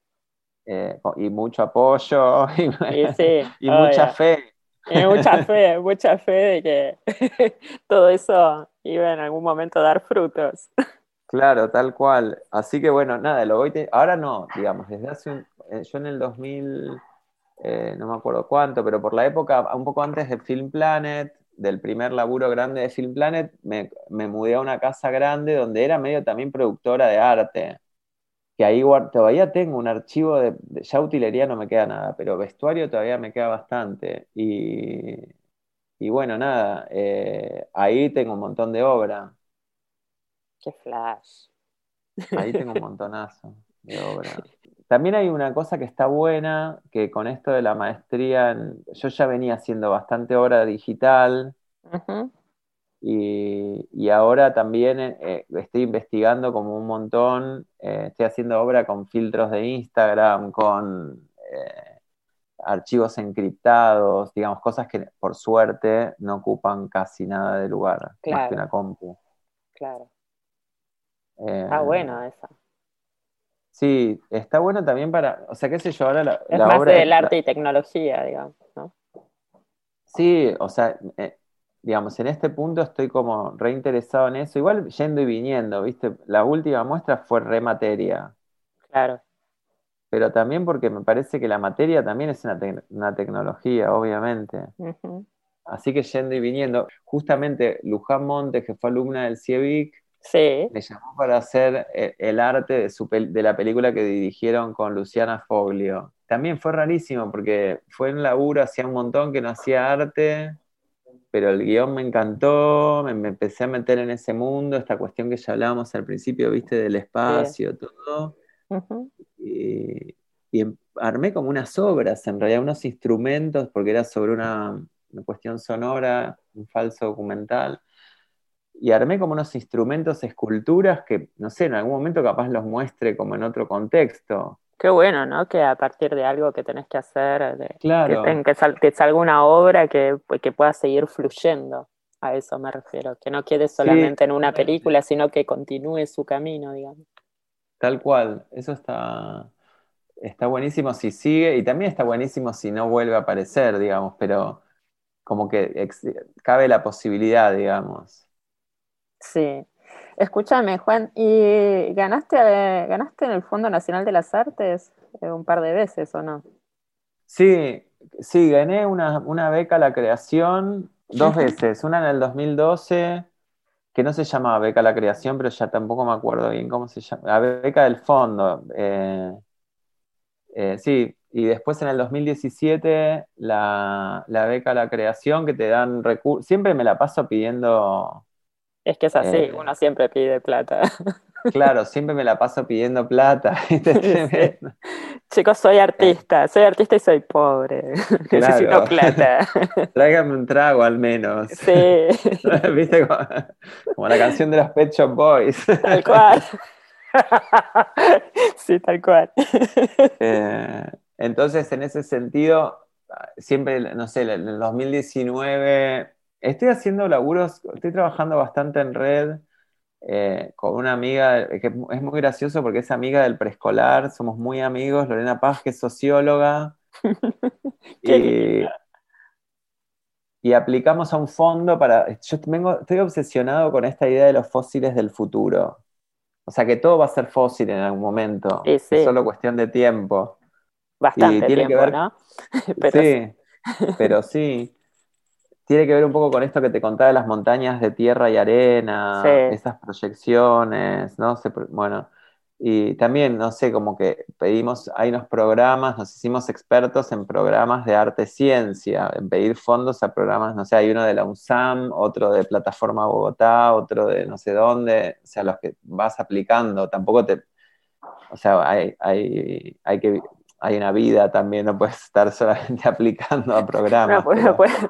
Speaker 3: Eh, y mucho apoyo y, mucha fe.
Speaker 2: Y mucha fe, mucha fe de que todo eso iba en algún momento a dar frutos.
Speaker 3: Claro, tal cual. Así que bueno, nada, lo voy ahora no, digamos, desde hace un, eh, yo en el 2000, eh, no me acuerdo cuánto, pero por la época, un poco antes de Film Planet, del primer laburo grande de Film Planet, me, me mudé a una casa grande donde era medio también productora de arte que ahí todavía tengo un archivo de, ya utilería no me queda nada, pero vestuario todavía me queda bastante. Y, bueno, nada, eh, ahí tengo un montón de obra.
Speaker 2: Qué flash.
Speaker 3: Ahí tengo un montonazo de obra. También hay una cosa que está buena, que con esto de la maestría, yo ya venía haciendo bastante obra digital. Y, ahora también eh, estoy investigando como un montón, eh, estoy haciendo obra con filtros de Instagram, con eh, archivos encriptados, digamos, cosas que por suerte no ocupan casi nada de lugar, más que una compu.
Speaker 2: Claro. está bueno eso.
Speaker 3: Sí, está bueno también para, o sea, qué sé yo, ahora la,
Speaker 2: es más del arte y tecnología, digamos, ¿no?
Speaker 3: Sí, o sea, digamos, en este punto estoy como reinteresado en eso, igual yendo y viniendo, ¿viste? La última muestra fue remateria.
Speaker 2: Claro.
Speaker 3: Pero también porque me parece que la materia también es una, tecnología, obviamente. Así que yendo y viniendo, justamente Luján Montes, que fue alumna del CIEVIC, me llamó para hacer eh, el arte de, de la película que dirigieron con Luciana Foglio. También fue rarísimo porque fue en laburo, hacía un montón que no hacía arte, pero el guion me encantó, me, empecé a meter en ese mundo, esta cuestión que ya hablábamos al principio, viste, del espacio, todo. y, em, armé como unas obras, en realidad unos instrumentos, porque era sobre una, cuestión sonora, un falso documental. Y armé como unos instrumentos, esculturas que, no sé, en algún momento capaz los muestre como en otro contexto.
Speaker 2: Qué bueno, ¿no? Que a partir de algo que tenés que hacer, de,
Speaker 3: claro.
Speaker 2: que, que, salga una obra que, pues, que pueda seguir fluyendo. A eso me refiero, que no quede solamente en una película, sino que continúe su camino, digamos.
Speaker 3: Tal cual, eso está, está buenísimo si sigue y también está buenísimo si no vuelve a aparecer, digamos, pero como que cabe la posibilidad, digamos.
Speaker 2: Sí, Escúchame, Juan, ¿y ganaste, ganaste en el Fondo Nacional de las Artes eh, un par de veces o no?
Speaker 3: Sí, sí, gané una, beca a la creación dos veces. Una en el 2012, que no se llamaba beca a la creación, pero ya tampoco me acuerdo bien cómo se llama. La beca del fondo. Eh, eh, sí, y después en el 2017 la, la beca a la creación que te dan recursos. Siempre me la paso pidiendo
Speaker 2: es que es así, eh, uno siempre pide plata.
Speaker 3: Claro, siempre me la paso pidiendo plata.
Speaker 2: Chicos, soy artista, soy artista y soy pobre. Necesito plata.
Speaker 3: Tráigame un trago al menos.
Speaker 2: Sí.
Speaker 3: ¿Viste? Como, la canción de los Pet Shop Boys.
Speaker 2: Tal cual. Sí, tal cual.
Speaker 3: Eh, Entonces, en ese sentido, siempre, no sé, en el 2019, estoy haciendo laburos, estoy trabajando bastante en red eh, con una amiga, que es muy gracioso porque es amiga del preescolar, somos muy amigos, Lorena Paz, que es socióloga. y, y, aplicamos a un fondo para... Yo estoy obsesionado con esta idea de los fósiles del futuro. O sea, que todo va a ser fósil en algún momento. Es solo cuestión de tiempo.
Speaker 2: Bastante tiempo, ¿no?
Speaker 3: sí, pero sí tiene que ver un poco con esto que te contaba de las montañas de tierra y arena, esas proyecciones, ¿no? bueno, y también, no sé, como que pedimos, hay unos programas, nos hicimos expertos en programas de arte-ciencia, en pedir fondos a programas, no sé, hay uno de la UNSAM, otro de Plataforma Bogotá, otro de no sé dónde, o sea, los que vas aplicando, tampoco te, o sea, hay, hay, hay que hay una vida también, no puedes estar solamente aplicando a programas.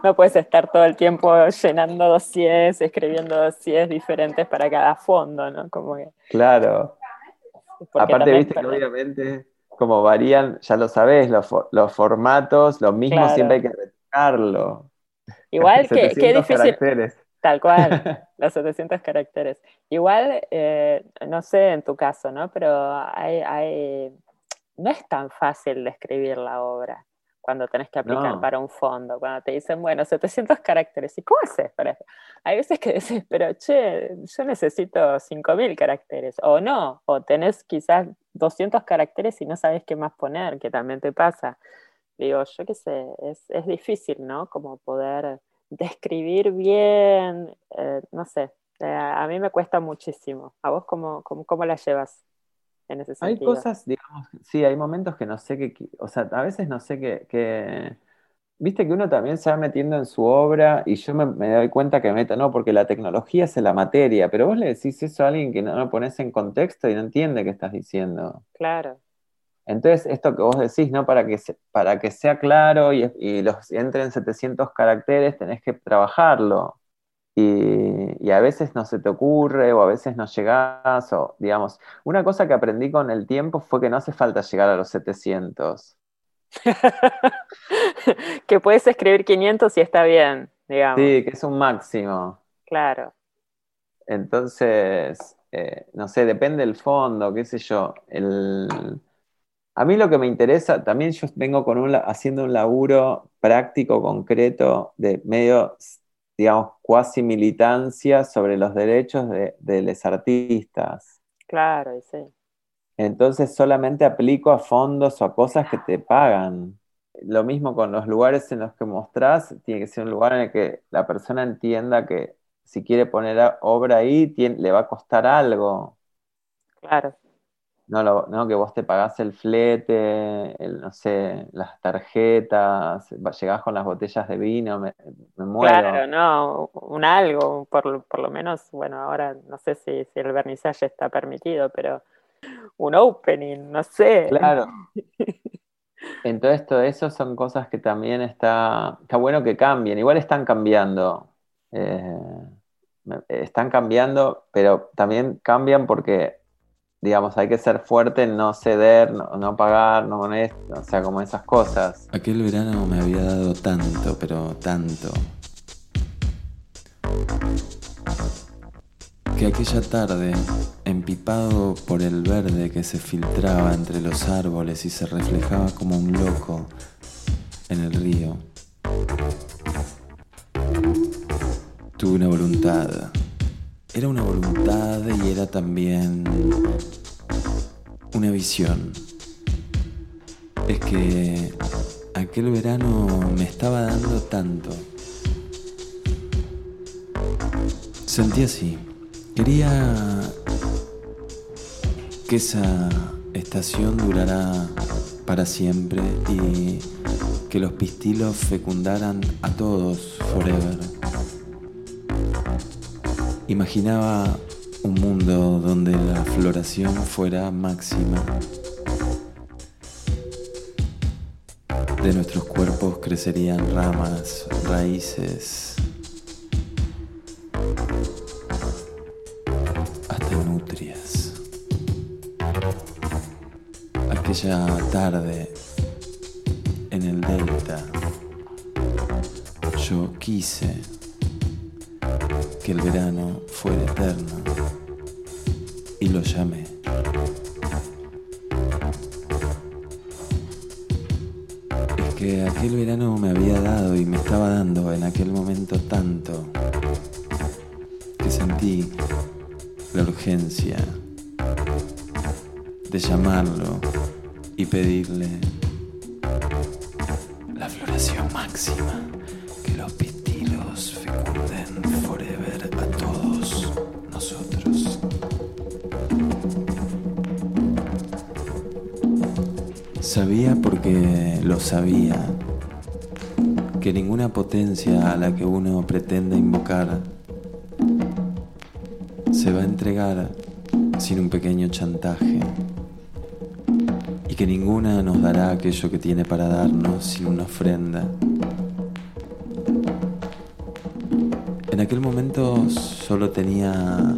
Speaker 2: No, puedes, estar todo el tiempo llenando dossiers, escribiendo dossiers diferentes para cada fondo, ¿no? Como
Speaker 3: Claro. Aparte, viste que obviamente, como varían, ya lo sabés, los, formatos, lo mismo siempre hay que retocarlo.
Speaker 2: Igual que, qué difícil. Tal cual, los 700 caracteres. Igual, eh, no sé en tu caso, ¿no? Pero hay no es tan fácil describir la obra cuando tenés que aplicar para un fondo, cuando te dicen, bueno, 700 caracteres, ¿y cómo haces para Hay veces que dices, pero che, yo necesito 5000 caracteres, o no, o tenés quizás 200 caracteres y no sabes qué más poner, que también te pasa. Digo, yo qué sé, es, difícil, ¿no? Como poder describir bien, eh, no sé, eh, a mí me cuesta muchísimo. ¿A vos cómo, cómo, cómo la llevas?
Speaker 3: Hay cosas, digamos, sí, hay momentos que no sé qué, o sea, a veces no sé qué, viste que uno también se va metiendo en su obra y yo me, doy cuenta que me meto, no, porque la tecnología es la materia, pero vos le decís eso a alguien que no lo pones en contexto y no entiende qué estás diciendo.
Speaker 2: Claro.
Speaker 3: Entonces, esto que vos decís, ¿no? Para que, para que sea claro y, y los entren 700 caracteres, tenés que trabajarlo y, a veces no se te ocurre o a veces no llegas o digamos, una cosa que aprendí con el tiempo fue que no hace falta llegar a los 700.
Speaker 2: que puedes escribir 500 y está bien, digamos.
Speaker 3: Sí, que es un máximo.
Speaker 2: Claro.
Speaker 3: Entonces, eh, no sé, depende del fondo, qué sé yo. A mí lo que me interesa, también yo vengo con un, haciendo un laburo práctico, concreto, de medio digamos, cuasi militancia sobre los derechos de, los artistas.
Speaker 2: Claro, sí.
Speaker 3: Entonces solamente aplico a fondos o a cosas que te pagan. Lo mismo con los lugares en los que mostrás, tiene que ser un lugar en el que la persona entienda que si quiere poner obra ahí, le va a costar algo.
Speaker 2: Claro.
Speaker 3: No, lo, no, que vos te pagás el flete, el, no sé, las tarjetas, llegás con las botellas de vino, me, muero.
Speaker 2: Claro, no, un algo, por, por, lo menos, bueno, ahora no sé si, si el vernizaje está permitido, pero un opening, no sé.
Speaker 3: Claro. Entonces todo eso son cosas que también está, está bueno que cambien, igual están cambiando. Eh, están cambiando, pero también cambian porque digamos, hay que ser fuerte, no ceder, no, pagar, no esto, o sea, como esas cosas.
Speaker 1: Aquel verano me había dado tanto, pero tanto. Que aquella tarde, empipado por el verde que se filtraba entre los árboles y se reflejaba como un loco en el río, tuve una voluntad era una voluntad y era también una visión. Es que aquel verano me estaba dando tanto. Sentí así. Quería que esa estación durara para siempre y que los pistilos fecundaran a todos forever. Imaginaba un mundo donde la floración fuera máxima. De nuestros cuerpos crecerían ramas, raíces, hasta nutrias. Aquella tarde en el delta. Yo quise que el verano fuera eterno a la que uno pretenda invocar se va a entregar sin un pequeño chantaje y que ninguna nos dará aquello que tiene para darnos sin una ofrenda. En aquel momento solo tenía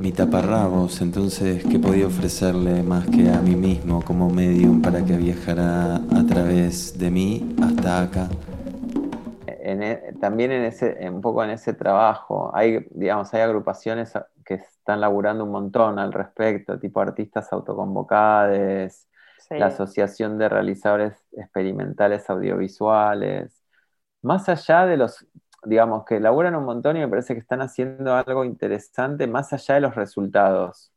Speaker 1: mi taparrabos, entonces ¿qué podía ofrecerle más que a mí mismo como medium para que viajara a través de mí hasta acá?
Speaker 3: También en ese, un poco en ese trabajo, hay, digamos, hay agrupaciones que están laburando un montón al respecto, tipo artistas autoconvocados, la Asociación de Realizadores Experimentales Audiovisuales. Más allá de los, digamos, que laburan un montón y me parece que están haciendo algo interesante más allá de los resultados.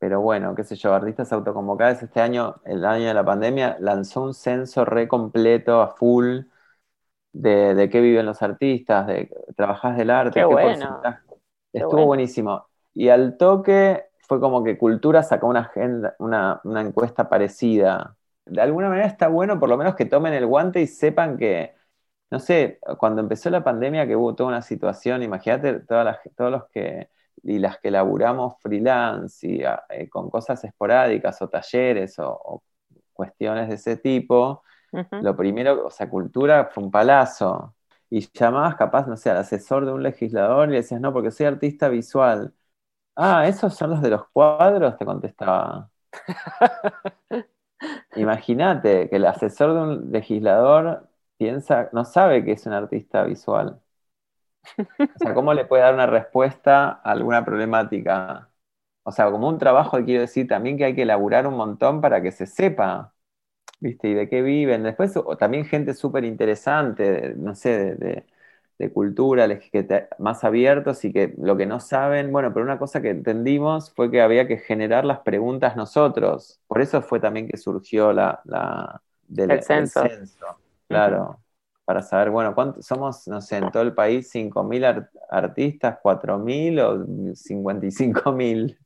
Speaker 3: Pero bueno, qué sé yo, artistas autoconvocados este año, el año de la pandemia, lanzó un censo re completo a full de, de qué viven los artistas, de trabajás del arte,
Speaker 2: qué, bueno.
Speaker 3: Estuvo buenísimo. Y al toque fue como que Cultura sacó una, agenda, una, encuesta parecida. De alguna manera está bueno por lo menos que tomen el guante y sepan que, no sé, cuando empezó la pandemia que hubo toda una situación, imagínate todas las, todos los que y las que laburamos freelance y ah, eh, con cosas esporádicas o talleres o, cuestiones de ese tipo, lo primero, o sea, cultura fue un palazo. Y llamabas capaz, no sé, al asesor de un legislador y le decías, no, porque soy artista visual. Ah, ¿esos son los de los cuadros? Te contestaba. Imagínate que el asesor de un legislador piensa, no sabe que es un artista visual. O sea, ¿cómo le puede dar una respuesta a alguna problemática? O sea, como un trabajo, quiero decir también que hay que elaborar un montón para que se sepa, ¿viste? Y de qué viven. Después, o también gente súper interesante, no sé, de, de cultura, más abiertos y que lo que no saben, bueno, pero una cosa que entendimos fue que había que generar las preguntas nosotros. Por eso fue también que surgió la, la
Speaker 2: del el censo.
Speaker 3: claro, para saber, bueno, ¿cuántos somos, no sé, en todo el país 5.000 artistas, 4.000 o 55.000?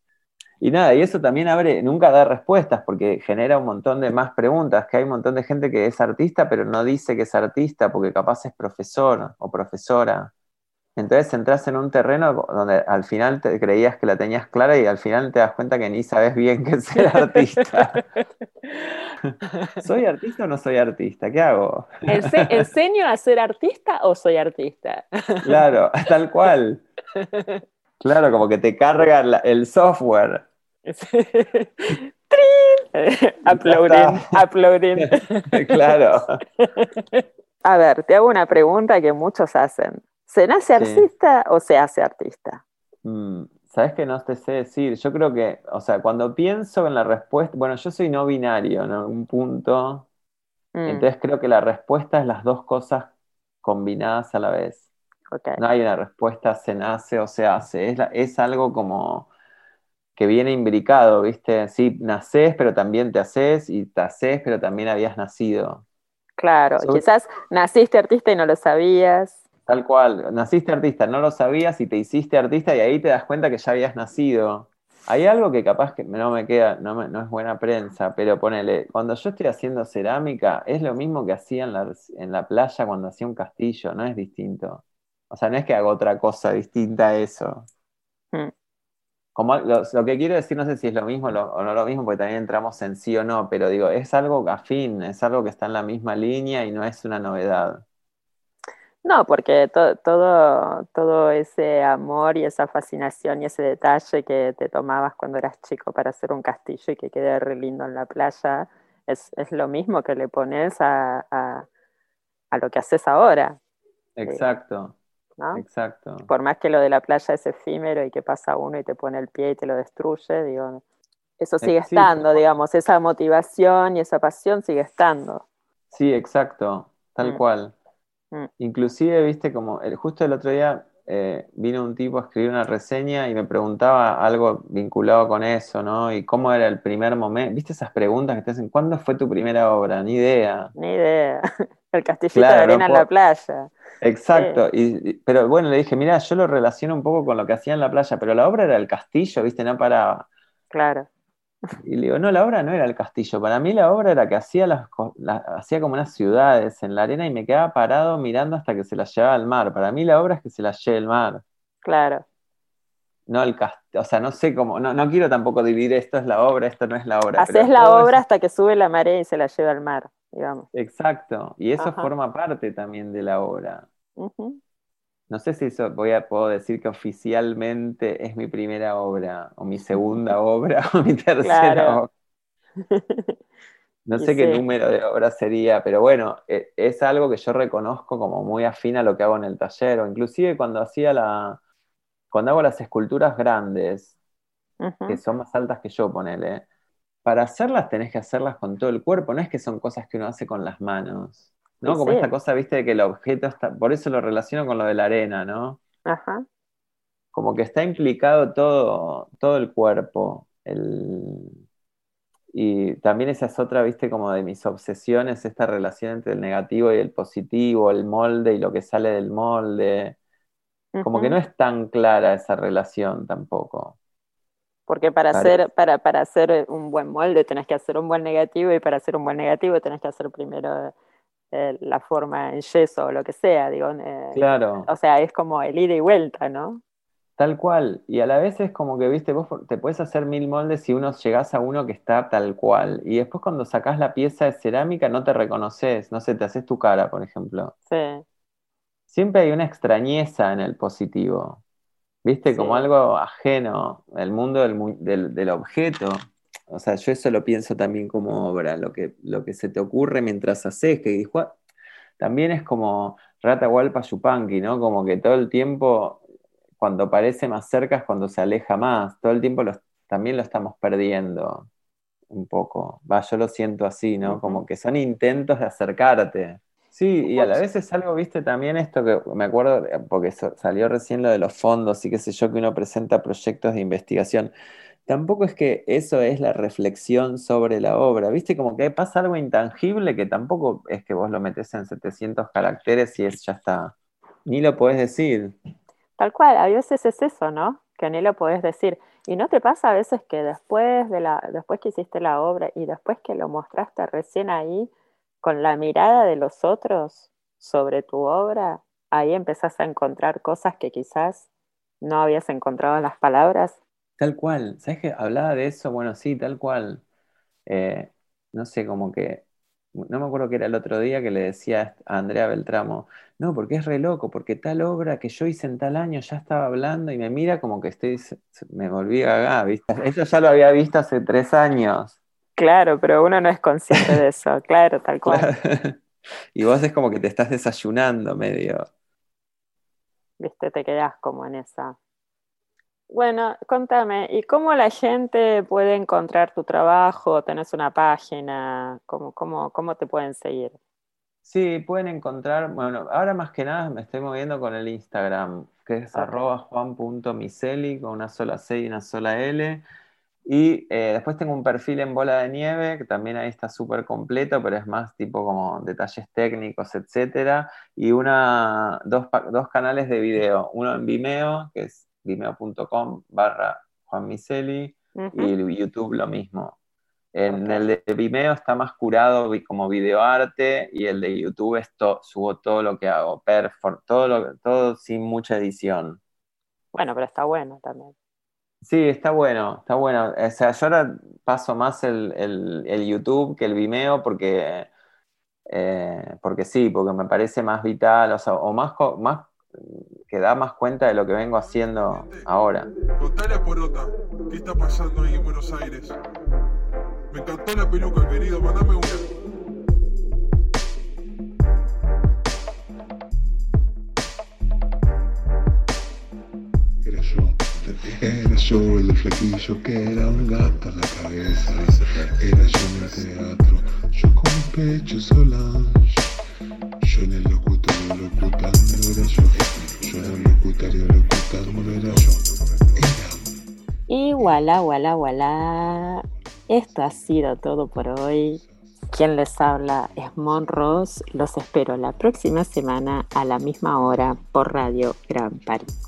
Speaker 3: Y nada, y eso también abre, nunca da respuestas porque genera un montón de más preguntas, que hay un montón de gente que es artista pero no dice que es artista porque capaz es profesor o profesora. Entonces entras en un terreno donde al final te creías que la tenías clara y al final te das cuenta que ni sabes bien qué es ser artista. ¿Soy artista o no soy artista? ¿Qué hago?
Speaker 2: ¿Enseño a ser artista o soy artista?
Speaker 3: claro, tal cual. Claro, como que te carga el software.
Speaker 2: uploading, uploading.
Speaker 3: claro.
Speaker 2: A ver, te hago una pregunta que muchos hacen. ¿Se nace artista o se hace artista?
Speaker 3: Mm, Sabes que no te sé decir. Yo creo que, o sea, cuando pienso en la respuesta, bueno, yo soy no binario en algún punto, mm. entonces creo que la respuesta es las dos cosas combinadas a la vez. No hay una respuesta se nace o se hace. Es, es algo como que viene imbricado, ¿viste? Sí, naces, pero también te haces, y te haces, pero también habías nacido.
Speaker 2: Claro, quizás naciste artista y no lo sabías.
Speaker 3: Tal cual, naciste artista, no lo sabías y te hiciste artista y ahí te das cuenta que ya habías nacido. Hay algo que capaz que no me queda, no, no es buena prensa, pero ponele, cuando yo estoy haciendo cerámica, es lo mismo que hacía en la, en la playa cuando hacía un castillo, no es distinto. O sea, no es que haga otra cosa distinta a eso. Hmm. Como lo, que quiero decir, no sé si es lo mismo o no lo mismo, porque también entramos en sí o no, pero digo, es algo afín, es algo que está en la misma línea y no es una novedad.
Speaker 2: No, porque todo, todo ese amor y esa fascinación y ese detalle que te tomabas cuando eras chico para hacer un castillo y que quede re lindo en la playa, es, lo mismo que le pones a, a, lo que haces ahora.
Speaker 3: Exacto. Exacto.
Speaker 2: Por más que lo de la playa es efímero y que pasa uno y te pone el pie y te lo destruye, digo, eso sigue estando, digamos, esa motivación y esa pasión sigue estando.
Speaker 3: Sí, exacto, tal mm. cual. Mm. Inclusive, viste, como el, justo el otro día eh, vino un tipo a escribir una reseña y me preguntaba algo vinculado con eso, ¿no? Y cómo era el primer momento. ¿Viste esas preguntas que te hacen? ¿Cuándo fue tu primera obra? Ni idea.
Speaker 2: Ni idea. El castillito de arena en la playa.
Speaker 3: Exacto, y, pero bueno, le dije, mira, yo lo relaciono un poco con lo que hacía en la playa, pero la obra era el castillo, ¿viste? No paraba.
Speaker 2: Claro.
Speaker 3: Y le digo, no, la obra no era el castillo, para mí la obra era que hacía, las, hacía como unas ciudades en la arena y me quedaba parado mirando hasta que se las llevaba al mar. Para mí la obra es que se las lleve el mar.
Speaker 2: Claro.
Speaker 3: No el castillo, o sea, no sé cómo, no, no, quiero tampoco dividir esto es la obra, esto no es la obra.
Speaker 2: Haces la obra hasta que sube la marea y se la lleva al mar, digamos.
Speaker 3: Exacto, y eso forma parte también de la obra. No sé si eso voy a, puedo decir que oficialmente es mi primera obra, o mi segunda obra, o mi tercera obra. No sé qué número de obra sería, pero bueno, e, es algo que yo reconozco como muy afín a lo que hago en el taller, o inclusive cuando hacía la, cuando hago las esculturas grandes, que son más altas que yo, ponele, para hacerlas tenés que hacerlas con todo el cuerpo, no es que son cosas que uno hace con las manos. ¿no? Como esta cosa, viste, de que el objeto está, por eso lo relaciono con lo de la arena, ¿no?
Speaker 2: Ajá.
Speaker 3: Como que está implicado todo, todo el cuerpo. Y también esa es otra, viste, como de mis obsesiones, esta relación entre el negativo y el positivo, el molde y lo que sale del molde. Como que no es tan clara esa relación tampoco.
Speaker 2: Porque para hacer, para, para hacer un buen molde tenés que hacer un buen negativo y para hacer un buen negativo tenés que hacer primero eh, la forma en yeso o lo que sea, digo. Eh,
Speaker 3: claro.
Speaker 2: O sea, es como el ida y vuelta, ¿no?
Speaker 3: Tal cual. Y a la vez es como que, viste, vos te puedes hacer mil moldes si uno llegás a uno que está tal cual. Y después cuando sacás la pieza de cerámica no te reconoces, no sé, te haces tu cara, por ejemplo.
Speaker 2: Sí.
Speaker 3: Siempre hay una extrañeza en el positivo. ¿Viste? Como algo ajeno, el mundo del, del objeto. O sea, yo eso lo pienso también como obra, lo que, lo que se te ocurre mientras haces, que también es como Rata Walpa Yupanqui, ¿no? Como que todo el tiempo, cuando parece más cerca es cuando se aleja más, todo el tiempo también lo estamos perdiendo un poco. Va, yo lo siento así, ¿no? Como que son intentos de acercarte. Sí, y a la vez es algo, viste, también esto que me acuerdo, porque salió recién lo de los fondos y qué sé yo, que uno presenta proyectos de investigación tampoco es que eso es la reflexión sobre la obra, ¿viste? Como que pasa algo intangible que tampoco es que vos lo metes en 700 caracteres y es, ya está, ni lo podés decir.
Speaker 2: Tal cual, a veces es eso, ¿no? Que ni lo podés decir. ¿Y no te pasa a veces que después, de la, después que hiciste la obra y después que lo mostraste recién ahí, con la mirada de los otros sobre tu obra, ahí empezás a encontrar cosas que quizás no habías encontrado en las palabras
Speaker 3: Tal cual, ¿sabes que hablaba de eso? Bueno, sí, tal cual. Eh, no sé, como que, no me acuerdo que era el otro día que le decía a Andrea Beltramo, no, porque es re loco, porque tal obra que yo hice en tal año ya estaba hablando y me mira como que estoy, me volví gaga, ¿viste? Eso ya lo había visto hace tres años.
Speaker 2: Claro, pero uno no es consciente de eso, claro, tal cual.
Speaker 3: Y vos es como que te estás desayunando medio.
Speaker 2: Viste, te quedás como en esa. Bueno, contame, ¿y cómo la gente puede encontrar tu trabajo? ¿Tenés una página? ¿Cómo, cómo, cómo te pueden seguir?
Speaker 3: Sí, pueden encontrar, bueno, ahora más que nada me estoy moviendo con el Instagram, que es arroba juan.miseli, con una sola C y una sola L. Y eh, después tengo un perfil en Bola de Nieve, que también ahí está súper completo, pero es más tipo como detalles técnicos, etc. Y una, dos, dos canales de video, uno en Vimeo, que es vimeo.com barra Juan Miseli y YouTube lo mismo. En el de Vimeo está más curado como videoarte y el de YouTube subo todo lo que hago, perfor, todo, todo sin mucha edición.
Speaker 2: Bueno, pero está bueno también.
Speaker 3: Sí, está bueno, está bueno. O sea, yo ahora paso más el, YouTube que el Vimeo porque, eh, porque sí, porque me parece más vital, o sea, o más, más que da más cuenta de lo que vengo haciendo ahora.
Speaker 5: Contale a Porota, ¿qué está pasando ahí en Buenos Aires? Me encantó la peluca, querido, mandame una.
Speaker 6: Era yo el flequillo que era un gato en la cabeza. Era yo en el teatro, yo con pecho Solange. Yo en el locutorio locutando era yo. Yo en el locutorio locutando era yo. Era.
Speaker 2: Y voilà, voilà, voilà. Esto ha sido todo por hoy. Quien les habla es Mon Ross. Los espero la próxima semana a la misma hora por Radio Gran París.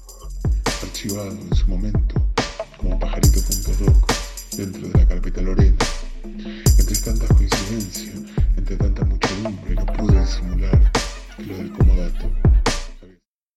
Speaker 6: archivado en su momento como pajarito.doc dentro de la carpeta Lorena. Entre tantas coincidencias, entre tanta muchedumbre, no pude disimular lo del comodato.